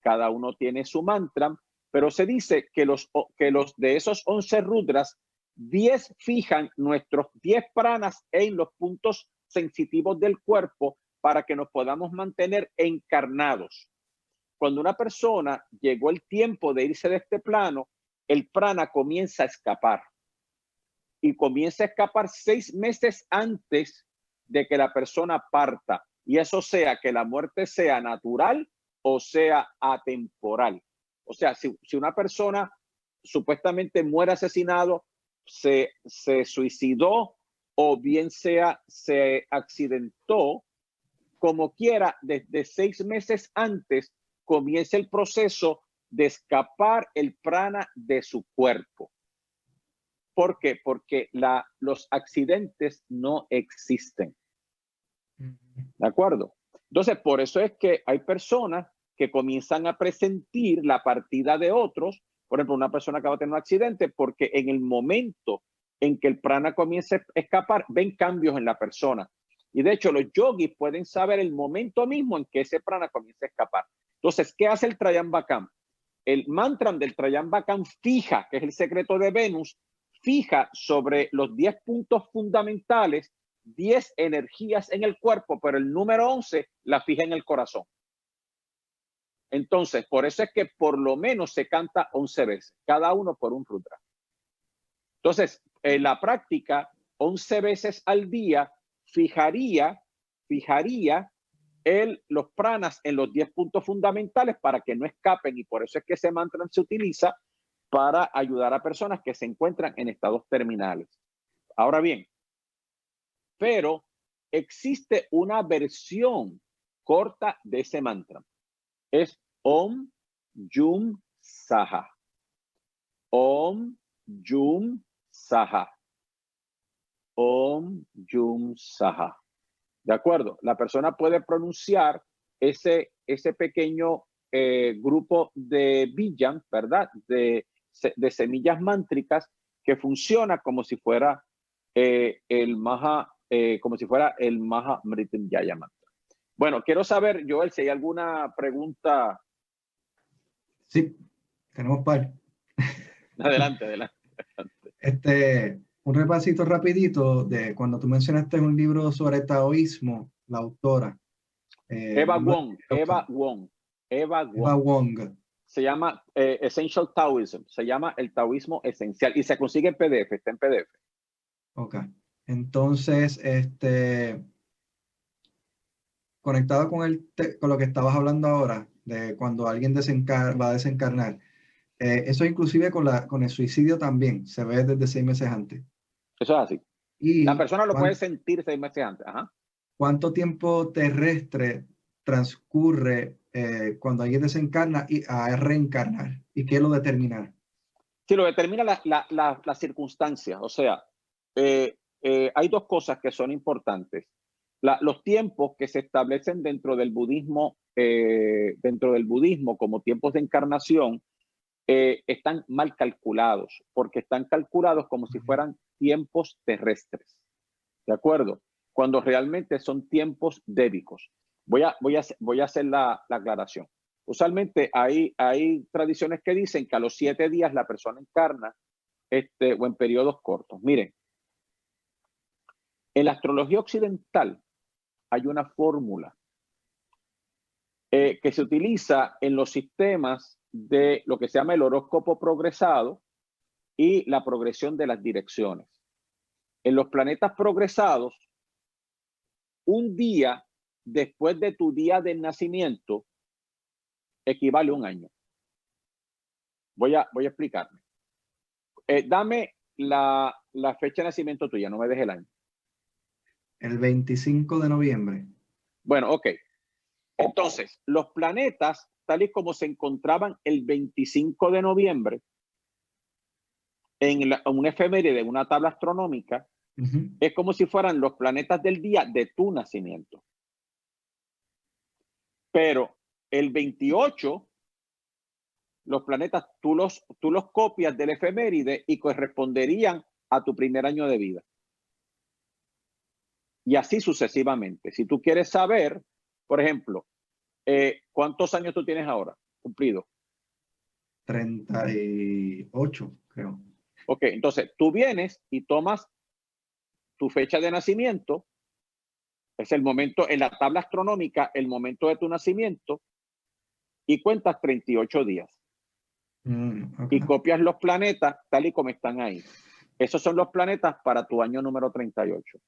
cada uno tiene su mantra, pero se dice que los, que los de esos 11 rudras, 10 fijan nuestros 10 pranas en los puntos sensitivos del cuerpo para que nos podamos mantener encarnados cuando una persona llegó el tiempo de irse de este plano, el prana comienza a escapar. Y comienza a escapar seis meses antes de que la persona parta. Y eso sea que la muerte sea natural o sea atemporal. O sea, si, una persona supuestamente muere asesinado, se, se suicidó o bien sea se accidentó, como quiera, desde seis meses antes comienza el proceso de escapar el prana de su cuerpo. ¿Por qué? Porque la, los accidentes no existen. ¿De acuerdo? Entonces, por eso es que hay personas que comienzan a presentir la partida de otros. Por ejemplo, una persona acaba de tener un accidente porque en el momento en que el prana comienza a escapar, ven cambios en la persona. Y de hecho, los yogis pueden saber el momento mismo en que ese prana comienza a escapar. Entonces, ¿qué hace el Trayambakam? El mantra del Trayambakam fija, que es el secreto de Venus, fija sobre los 10 puntos fundamentales 10 energías en el cuerpo, pero el número 11 la fija en el corazón. Entonces, por eso es que por lo menos se canta 11 veces, cada uno por un rudra. Entonces, en la práctica, 11 veces al día fijaría, fijaría el, los pranas en los 10 puntos fundamentales para que no escapen y por eso es que ese mantra se utiliza para ayudar a personas que se encuentran en estados terminales. Ahora bien, pero existe una versión corta de ese mantra. Es Om Yum Saha. Om Yum Saha. Om Yum Saha. ¿De acuerdo? La persona puede pronunciar ese, ese pequeño eh, grupo de Villan, ¿verdad? De, de, semillas mántricas que funciona como si fuera eh, el Maha, eh, como si fuera el Maha Mrityunjaya Mantra. Bueno, quiero saber, Joel, si hay alguna pregunta. Sí, tenemos par. Adelante, adelante. Este, un repasito rapidito de cuando tú mencionaste un libro sobre taoísmo, la autora. Eh, Eva Wong, Eva Wong, Eva Wong. Eva Wong. Se llama eh, Essential Taoism, se llama el taoísmo esencial y se consigue en PDF, está en PDF. Ok, entonces, este, conectado con, el con lo que estabas hablando ahora, de cuando alguien desencar va a desencarnar, eh, eso inclusive con, la, con el suicidio también, se ve desde seis meses antes. Eso es así. Y la persona lo puede sentir seis meses antes. ¿Cuánto tiempo terrestre transcurre eh, cuando alguien desencarna y a reencarnar? ¿Y qué lo determina? Sí, lo determina la, la, la, circunstancia. O sea, eh, hay dos cosas que son importantes. los tiempos que se establecen dentro del budismo, dentro del budismo como tiempos de encarnación, eh, están mal calculados, porque están calculados como si fueran tiempos terrestres. ¿De acuerdo? Cuando realmente son tiempos débicos. Voy a, voy a, voy a hacer la, aclaración. Usualmente hay, hay tradiciones que dicen que a los siete días la persona encarna este, o en periodos cortos. Miren, en la astrología occidental hay una fórmula eh, que se utiliza en los sistemas de lo que se llama el horóscopo progresado y la progresión de las direcciones. En los planetas progresados, un día después de tu día de nacimiento equivale a un año. Voy a, voy a explicarme. Eh, dame la, la fecha de nacimiento tuya, no me dejes el año. El 25 de noviembre. Bueno, ok. Entonces, los planetas tal y como se encontraban el 25 de noviembre en, la, un efeméride de una tabla astronómica, es como si fueran los planetas del día de tu nacimiento. Pero el 28, los planetas tú los, tú los copias del efeméride y corresponderían a tu primer año de vida. Y así sucesivamente. Si tú quieres saber, por ejemplo, eh, ¿Cuántos años tú tienes ahora cumplido? 38, creo. Ok, entonces tú vienes y tomas tu fecha de nacimiento, es el momento en la tabla astronómica, el momento de tu nacimiento, y cuentas 38 días. Mm, y copias los planetas tal y como están ahí. Esos son los planetas para tu año número 38.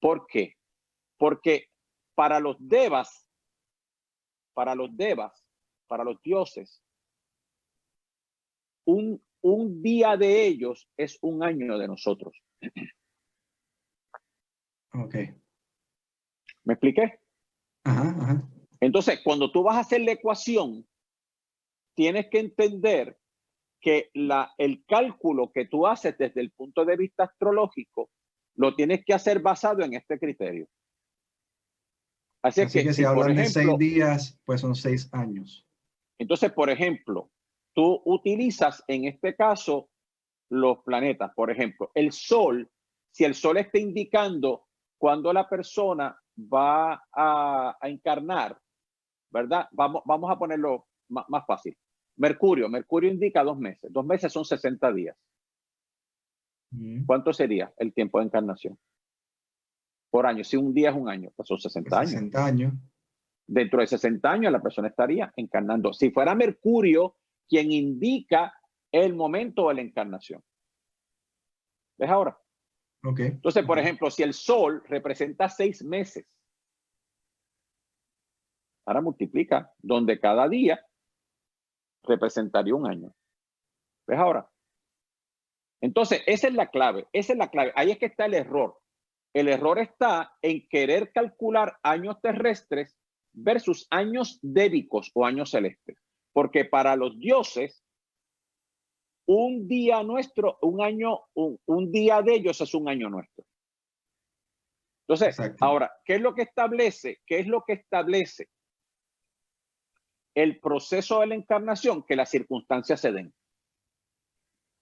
¿Por qué? Porque para los devas para los devas, para los dioses, un, un día de ellos es un año de nosotros. Ok. ¿Me expliqué? Entonces, cuando tú vas a hacer la ecuación, tienes que entender que la, el cálculo que tú haces desde el punto de vista astrológico lo tienes que hacer basado en este criterio. Así, que, si, hablan de seis días, pues son seis años. Entonces, por ejemplo, tú utilizas en este caso los planetas. Por ejemplo, el Sol, si el Sol está indicando cuando la persona va a, encarnar, ¿verdad? Vamos, vamos a ponerlo más, más, fácil. Mercurio, Mercurio indica dos meses. Dos meses son 60 días. Mm. ¿Cuánto sería el tiempo de encarnación? por año. Si un día es un año, pues son 60 años. 60 años. Dentro de 60 años la persona estaría encarnando. Si fuera Mercurio quien indica el momento de la encarnación. ¿Ves ahora? Ok. Entonces, por ejemplo, si el Sol representa seis meses, ahora multiplica, donde cada día representaría un año. ¿Ves ahora? Entonces, esa es la clave, esa es la clave. Ahí es que está el error. El error está en querer calcular años terrestres versus años débicos o años celestes. Porque para los dioses, un día nuestro, un año, un, día de ellos es un año nuestro. Entonces, ahora, ¿qué es lo que establece? ¿Qué es lo que establece? el proceso de la encarnación que las circunstancias se den.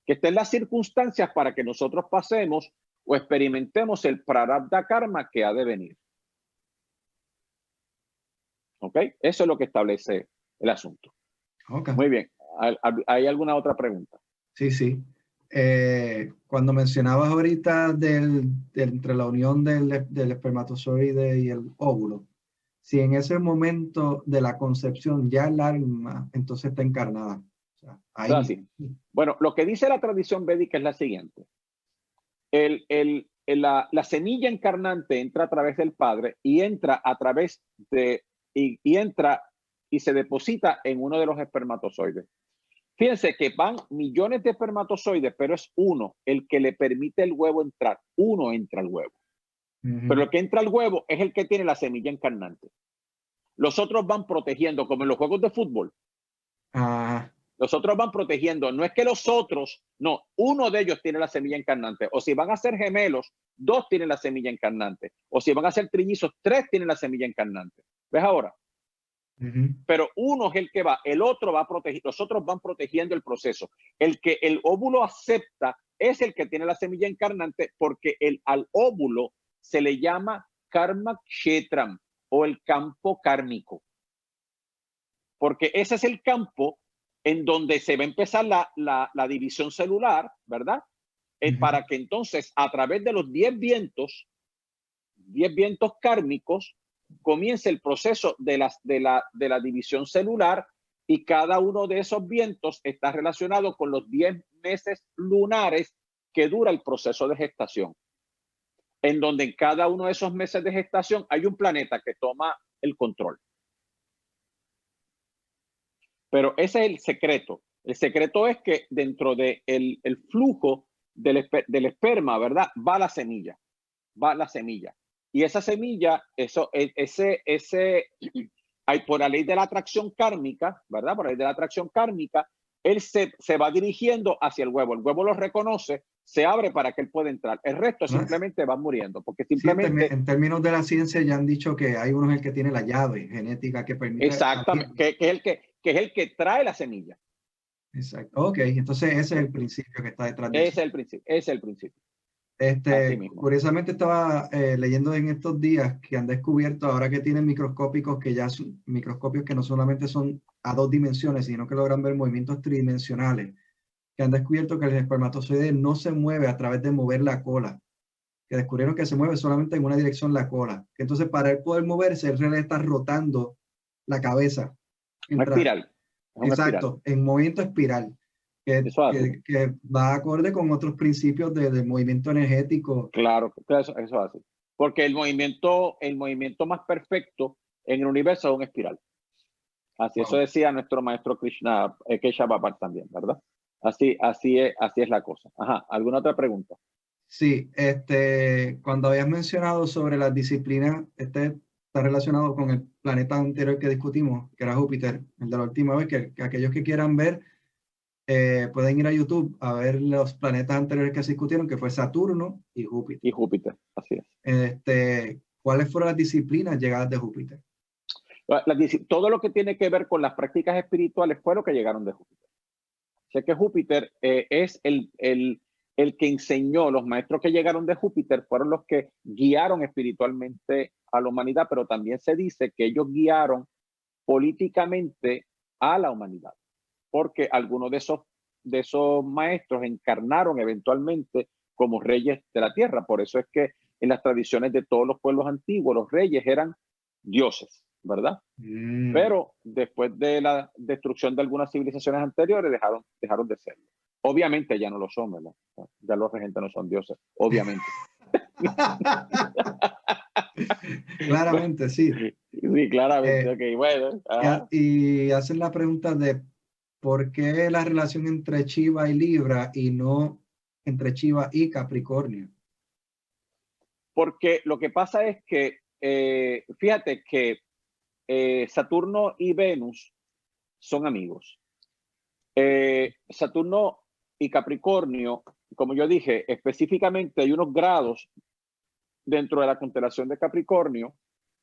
Que estén las circunstancias para que nosotros pasemos o experimentemos el prarabdha karma que ha de venir. ¿Ok? Eso es lo que establece el asunto. Muy bien. ¿Hay alguna otra pregunta? Sí, sí. Eh, cuando mencionabas ahorita del, entre la unión del, del, espermatozoide y el óvulo, si en ese momento de la concepción ya el alma entonces está encarnada. Bueno, lo que dice la tradición védica es la siguiente. El, el, la, la, semilla encarnante entra a través del padre y entra a través de, y, y entra y se deposita en uno de los espermatozoides. Fíjense que van millones de espermatozoides, pero es uno el que le permite el huevo entrar. Uno entra al huevo. Pero el que entra al huevo es el que tiene la semilla encarnante. Los otros van protegiendo, como en los juegos de fútbol. Ah. Los otros van protegiendo. No es que los otros, no, uno de ellos tiene la semilla encarnante. O si van a ser gemelos, dos tienen la semilla encarnante. O si van a ser trillizos, tres tienen la semilla encarnante. ¿Ves ahora? Pero uno es el que va, el otro va a proteger, los otros van protegiendo el proceso. El que el óvulo acepta es el que tiene la semilla encarnante porque el, al óvulo se le llama karma kshetram o el campo kármico. Porque ese es el campo en donde se va a empezar la, la, división celular, ¿verdad? Eh, para que entonces a través de los 10 vientos, 10 vientos kármicos, comienza el proceso de, las, de, la, de la división celular y cada uno de esos vientos está relacionado con los 10 meses lunares que dura el proceso de gestación, en donde en cada uno de esos meses de gestación hay un planeta que toma el control. Pero ese es el secreto. El secreto es que dentro del de el flujo del, del esperma, ¿verdad? Va la semilla, va la semilla. Y esa semilla, eso, e, ese, ese, hay por la ley de la atracción kármica, ¿verdad? Por la ley de la atracción kármica, él se, se, va dirigiendo hacia el huevo. El huevo lo reconoce, se abre para que él pueda entrar. El resto simplemente va muriendo, porque simplemente... en términos de la ciencia ya han dicho que hay uno el que tiene la llave genética que permite... Exactamente, que, que, es el que, que es el que trae la semilla. Exacto. Ok, entonces ese es el principio que está detrás de ese Es el principio, ese es el principio. Este, curiosamente estaba eh, leyendo en estos días que han descubierto ahora que tienen microscópicos que ya son microscopios que no solamente son a dos dimensiones, sino que logran ver movimientos tridimensionales, que han descubierto que el espermatozoide no se mueve a través de mover la cola, que descubrieron que se mueve solamente en una dirección la cola, que entonces para él poder moverse, él realidad está rotando la cabeza. espiral. Exacto, en movimiento espiral que, que, va acorde con otros principios de, movimiento energético. Claro, eso, eso hace. Porque el movimiento, el movimiento más perfecto en el universo es un espiral. Así, eso decía nuestro maestro Krishna, eh, Kesha también, ¿verdad? Así, así, es, así es la cosa. Ajá, ¿alguna otra pregunta? Sí, este, cuando habías mencionado sobre las disciplinas, este está relacionado con el planeta anterior que discutimos, que era Júpiter, el de la última vez, que aquellos que quieran ver eh, pueden ir a YouTube a ver los planetas anteriores que se discutieron, que fue Saturno y Júpiter. Y Júpiter, así es. Este, ¿Cuáles fueron las disciplinas llegadas de Júpiter? todo lo que tiene que ver con las prácticas espirituales fue lo que llegaron de Júpiter. Sé que Júpiter eh, es el, el, el que enseñó, los maestros que llegaron de Júpiter fueron los que guiaron espiritualmente a la humanidad, pero también se dice que ellos guiaron políticamente a la humanidad porque algunos de esos, de esos maestros encarnaron eventualmente como reyes de la tierra. Por eso es que en las tradiciones de todos los pueblos antiguos, los reyes eran dioses, ¿verdad? Mm. Pero después de la destrucción de algunas civilizaciones anteriores, dejaron, dejaron de serlo. Obviamente ya no lo son, ¿verdad? Ya los regentes no son dioses, obviamente. claramente, sí. Sí, claramente. Eh, bueno. Y hacen la pregunta de ¿por qué la relación entre Chiva y Libra y no entre Chiva y Capricornio? Porque lo que pasa es que, eh, fíjate que eh, Saturno y Venus son amigos. Eh, Saturno y Capricornio, como yo dije, específicamente hay unos grados dentro de la constelación de Capricornio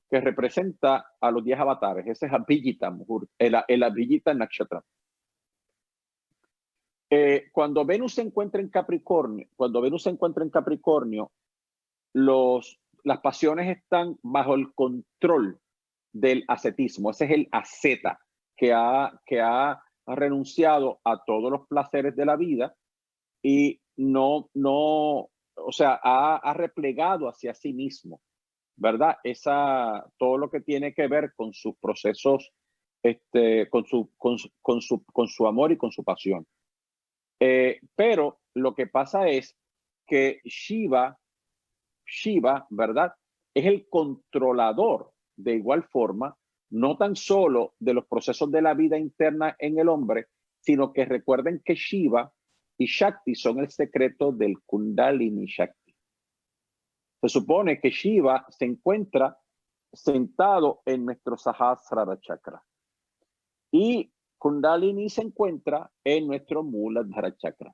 que representa a los 10 avatares. Ese es Abhijita el, el Abhijita Nakshatra. Eh, cuando Venus se encuentra en Capricornio, cuando Venus se encuentra en Capricornio, los, las pasiones están bajo el control del ascetismo. Ese es el asceta que ha, que ha renunciado a todos los placeres de la vida y no, no, o sea, ha, replegado hacia sí mismo, ¿verdad? Esa, todo lo que tiene que ver con sus procesos, este, con, su, con, su, con su amor y con su pasión. Eh, pero lo que pasa es que Shiva, Shiva, ¿verdad? Es el controlador de igual forma, no tan solo de los procesos de la vida interna en el hombre, sino que recuerden que Shiva y Shakti son el secreto del Kundalini Shakti. Se supone que Shiva se encuentra sentado en nuestro Sahasrara Chakra y Kundalini se encuentra en nuestro Muladhara Chakra.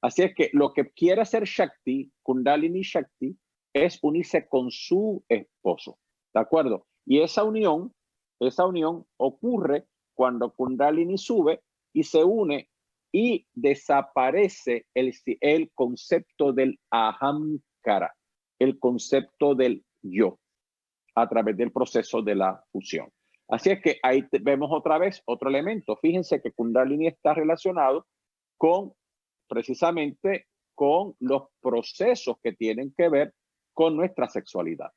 Así es que lo que quiere hacer Shakti, Kundalini Shakti, es unirse con su esposo. ¿De acuerdo? Y esa unión, esa unión ocurre cuando Kundalini sube y se une y desaparece el, el concepto del ahamkara, el concepto del yo, a través del proceso de la fusión. Así es que ahí vemos otra vez otro elemento. Fíjense que Kundalini está relacionado con precisamente con los procesos que tienen que ver con nuestra sexualidad.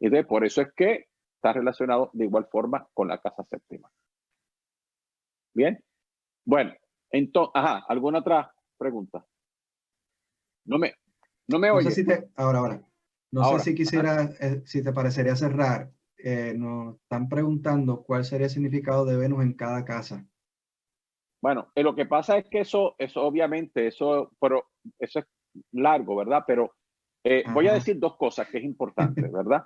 Y de por eso es que está relacionado de igual forma con la casa séptima. Bien. Bueno, entonces, ajá, ¿alguna otra pregunta? No me, no me oye. ahora, ahora. No sé si quisiera, eh, si te parecería cerrar. Eh, nos están preguntando cuál sería el significado de Venus en cada casa. Bueno, eh, lo que pasa es que eso, eso obviamente, eso, pero eso es largo, ¿verdad? Pero voy a decir dos cosas que es importante, ¿verdad?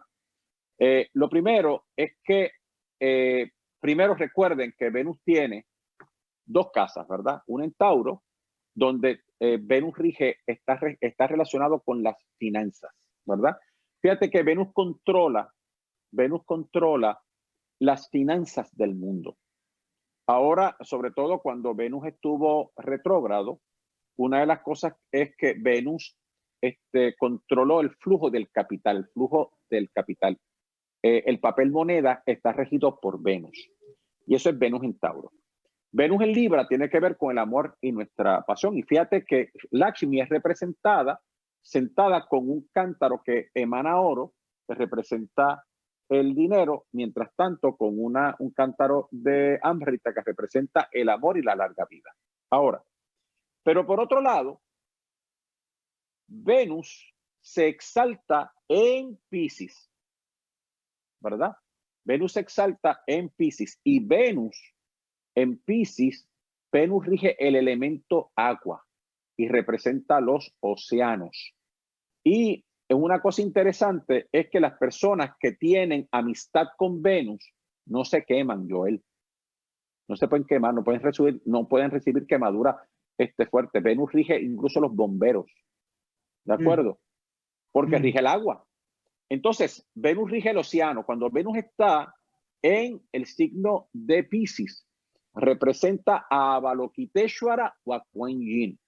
lo primero es que, primero recuerden que Venus tiene dos casas, ¿verdad? Una en Tauro, donde eh, Venus rige, está, está relacionado con las finanzas, ¿verdad? Fíjate que Venus controla, Venus controla las finanzas del mundo. Ahora, sobre todo cuando Venus estuvo retrógrado, una de las cosas es que Venus este, controló el flujo del capital, el flujo del capital. Eh, el papel moneda está regido por Venus. Y eso es Venus en Tauro. Venus en Libra tiene que ver con el amor y nuestra pasión. Y fíjate que Lakshmi es representada sentada con un cántaro que emana oro, que representa el dinero, mientras tanto con una, un cántaro de Amrita que representa el amor y la larga vida. Ahora, pero por otro lado, Venus se exalta en Pisces, ¿verdad? Venus se exalta en Pisces y Venus en Pisces, Venus rige el elemento agua y representa los océanos. Y una cosa interesante es que las personas que tienen amistad con Venus no se queman, Joel. No se pueden quemar, no pueden recibir, no pueden recibir quemadura este fuerte. Venus rige incluso los bomberos. ¿De mm. acuerdo? Porque mm. rige el agua. Entonces, Venus rige el océano. Cuando Venus está en el signo de Pisces, representa a Avalokiteshvara o a Kuan Yin,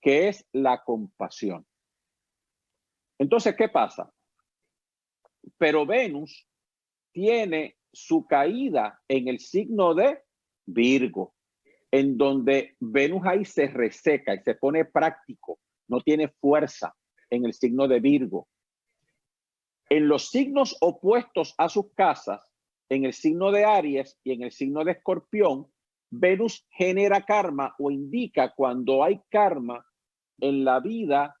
que es la compasión. Entonces, ¿qué pasa? Pero Venus tiene su caída en el signo de Virgo, en donde Venus ahí se reseca y se pone práctico, no tiene fuerza en el signo de Virgo. En los signos opuestos a sus casas, en el signo de Aries y en el signo de Escorpión, Venus genera karma o indica cuando hay karma en la vida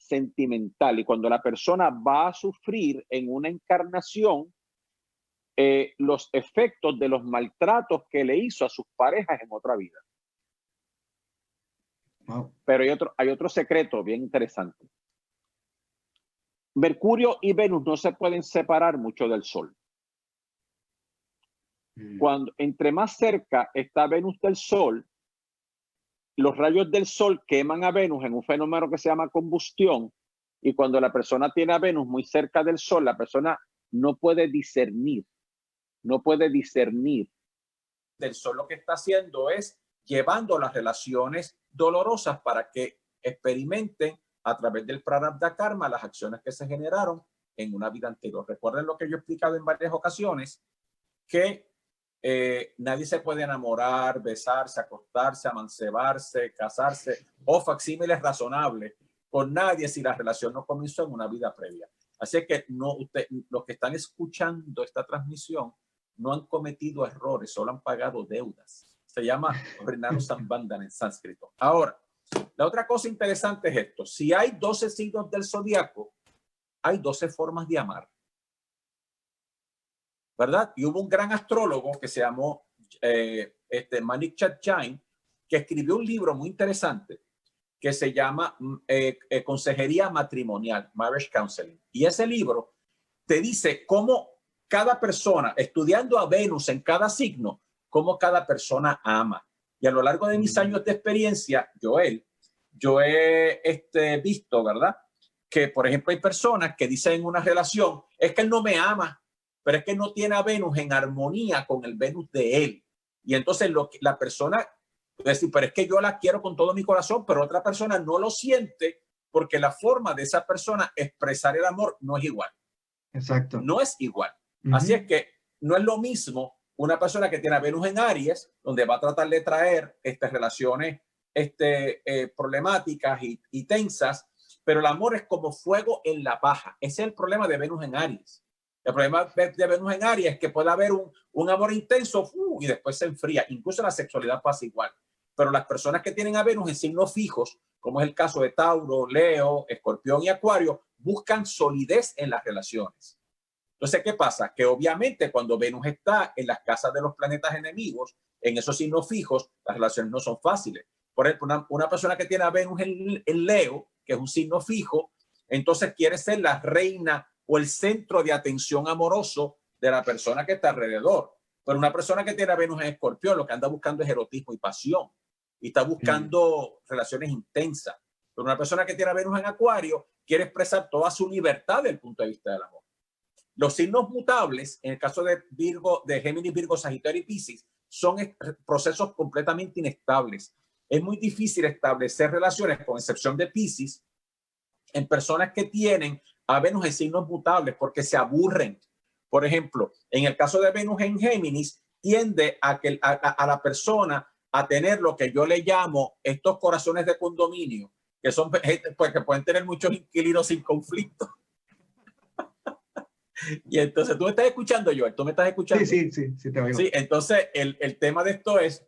sentimental y cuando la persona va a sufrir en una encarnación eh, los efectos de los maltratos que le hizo a sus parejas en otra vida. Pero hay otro, hay otro secreto bien interesante. Mercurio y Venus no se pueden separar mucho del Sol. Mm. Cuando entre más cerca está Venus del Sol, los rayos del Sol queman a Venus en un fenómeno que se llama combustión y cuando la persona tiene a Venus muy cerca del Sol, la persona no puede discernir, no puede discernir. Del sol lo que está haciendo es llevando las relaciones dolorosas para que experimenten a través del prarabdha karma las acciones que se generaron en una vida anterior. Recuerden lo que yo he explicado en varias ocasiones, que eh, nadie se puede enamorar, besarse, acostarse, amancebarse, casarse o facsímiles razonables con nadie si la relación no comenzó en una vida previa. Así que no, usted, los que están escuchando esta transmisión no han cometido errores, solo han pagado deudas. Se llama Sambandan en sánscrito. Ahora, la otra cosa interesante es esto. Si hay 12 signos del zodiaco, hay 12 formas de amar. ¿Verdad? Y hubo un gran astrólogo que se llamó eh, este Manik Chatchain, que escribió un libro muy interesante que se llama mm, eh, eh, Consejería Matrimonial, Marriage Counseling. Y ese libro te dice cómo cada persona, estudiando a Venus en cada signo, cómo cada persona ama. Y a lo largo de mis años de experiencia, Joel, yo he este, visto, ¿verdad? Que, por ejemplo, hay personas que dicen en una relación, es que él no me ama, pero es que no tiene a Venus en armonía con el Venus de él. Y entonces lo que, la persona decir, pero es que yo la quiero con todo mi corazón, pero otra persona no lo siente porque la forma de esa persona expresar el amor no es igual. Exacto. No es igual. Así es que no es lo mismo una persona que tiene a Venus en Aries, donde va a tratar de traer estas relaciones este, eh, problemáticas y, y, tensas, pero el amor es como fuego en la paja. Ese es el problema de Venus en Aries. El problema de, Venus en Aries es que puede haber un, un amor intenso y después se enfría. Incluso la sexualidad pasa igual pero las personas que tienen a Venus en signos fijos, como es el caso de Tauro, Leo, Escorpión y Acuario, buscan solidez en las relaciones. Entonces, ¿qué pasa? Que obviamente cuando Venus está en las casas de los planetas enemigos, en esos signos fijos, las relaciones no son fáciles. Por ejemplo, una, persona que tiene a Venus en, en Leo, que es un signo fijo, entonces quiere ser la reina o el centro de atención amoroso de la persona que está alrededor. Pero una persona que tiene a Venus en Escorpión, lo que anda buscando es erotismo y pasión y está buscando relaciones intensas. Pero una persona que tiene a Venus en Acuario quiere expresar toda su libertad desde el punto de vista del amor. Los signos mutables, en el caso de Virgo, de Géminis, Virgo, Sagitario y Piscis, son procesos completamente inestables. Es muy difícil establecer relaciones, con excepción de Piscis, en personas que tienen a Venus en signos mutables porque se aburren. Por ejemplo, en el caso de Venus en Géminis, tiende a que a la persona a tener lo que yo le llamo estos corazones de condominio, que son pues, que pueden tener muchos inquilinos sin conflicto. y entonces tú me estás escuchando, Joel, tú me estás escuchando. Sí, sí, sí, sí te oigo. Sí, entonces el, el tema de esto es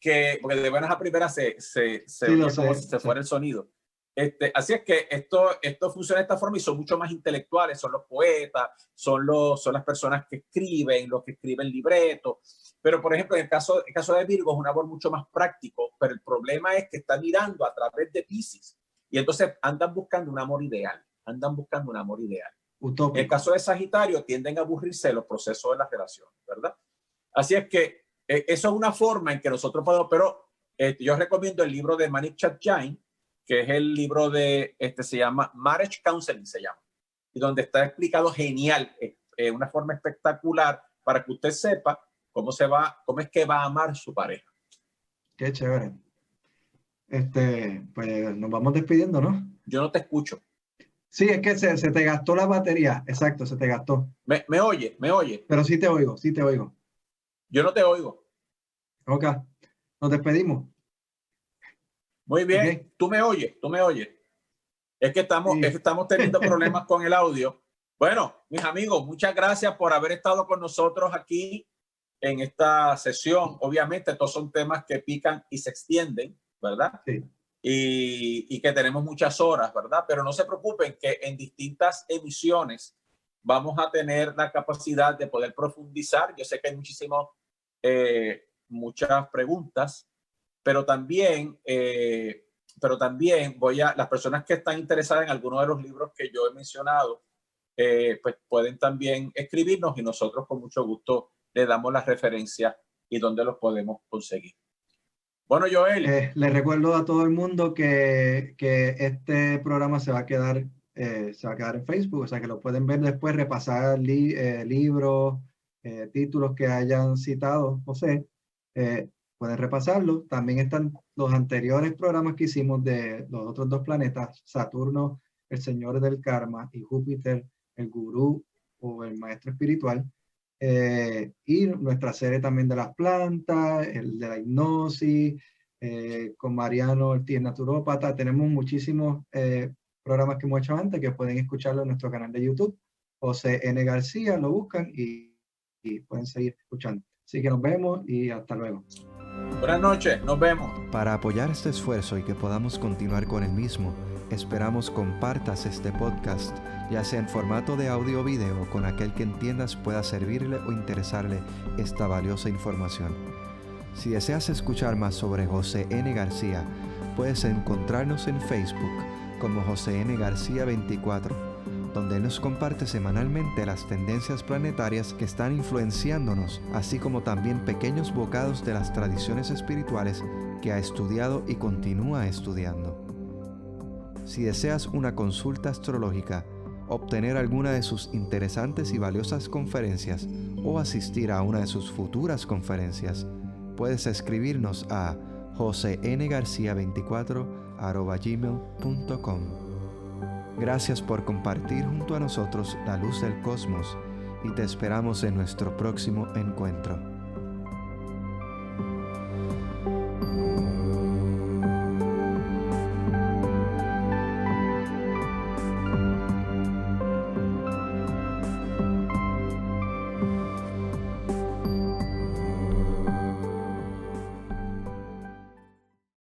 que, porque de buenas a primeras se, se, se, se fuera el sonido. Este, así es que esto, esto funciona de esta forma y son mucho más intelectuales, son los poetas, son, los, son las personas que escriben, los que escriben libretos. Pero, por ejemplo, en el caso, el caso de Virgo es un amor mucho más práctico, pero el problema es que está mirando a través de Pisces y entonces andan buscando un amor ideal, andan buscando un amor ideal. En el caso de Sagitario tienden a aburrirse de los procesos de la relación, ¿verdad? Así es que eh, eso es una forma en que nosotros podemos, pero eh, yo recomiendo el libro de Manik Chatjain, que es el libro de, este se llama Marriage Counseling, se llama, y donde está explicado genial, eh, una forma espectacular para que usted sepa cómo se va, cómo es que va a amar su pareja. Qué chévere. Este, pues nos vamos despidiendo, ¿no? Yo no te escucho. Sí, es que se, se te gastó la batería. Exacto, se te gastó. Me, me, oye, me oye. Pero sí te oigo, sí te oigo. Yo no te oigo. Ok, nos despedimos. Muy bien, tú me oyes, tú me oyes. Es que estamos, estamos teniendo problemas con el audio. Bueno, mis amigos, muchas gracias por haber estado con nosotros aquí en esta sesión. Obviamente, estos son temas que pican y se extienden, ¿verdad? Sí. Y, y, que tenemos muchas horas, ¿verdad? Pero no se preocupen que en distintas emisiones vamos a tener la capacidad de poder profundizar. Yo sé que hay muchísimas, eh, muchas preguntas pero también, eh, pero también voy a, las personas que están interesadas en alguno de los libros que yo he mencionado, eh, pues pueden también escribirnos y nosotros con mucho gusto le damos las referencias y dónde los podemos conseguir. Bueno, Joel. Eh, les recuerdo a todo el mundo que, que este programa se va a quedar eh, se va a quedar en Facebook, o sea que lo pueden ver después, repasar eh, libros, eh, títulos que hayan citado José, pueden repasarlo. También están los anteriores programas que hicimos de los otros dos planetas, Saturno, el Señor del Karma, y Júpiter, el Gurú o el Maestro Espiritual. y nuestra serie también de las plantas, el de la hipnosis, con Mariano Ortiz Naturópata. Tenemos muchísimos programas que hemos hecho antes que pueden escucharlo en nuestro canal de YouTube. José N. García, lo buscan y, pueden seguir escuchando. Así que nos vemos y hasta luego. Buenas noches, nos vemos. Para apoyar este esfuerzo y que podamos continuar con el mismo, esperamos compartas este podcast, ya sea en formato de audio o video, con aquel que entiendas pueda servirle o interesarle esta valiosa información. Si deseas escuchar más sobre José N. García, puedes encontrarnos en Facebook como José N. García 24, donde nos comparte semanalmente las tendencias planetarias que están influenciándonos, así como también pequeños bocados de las tradiciones espirituales que ha estudiado y continúa estudiando. Si deseas una consulta astrológica, obtener alguna de sus interesantes y valiosas conferencias o asistir a una de sus futuras conferencias, puedes escribirnos a josengarcia24 Gracias por compartir junto a nosotros la luz del cosmos y te esperamos en nuestro próximo encuentro.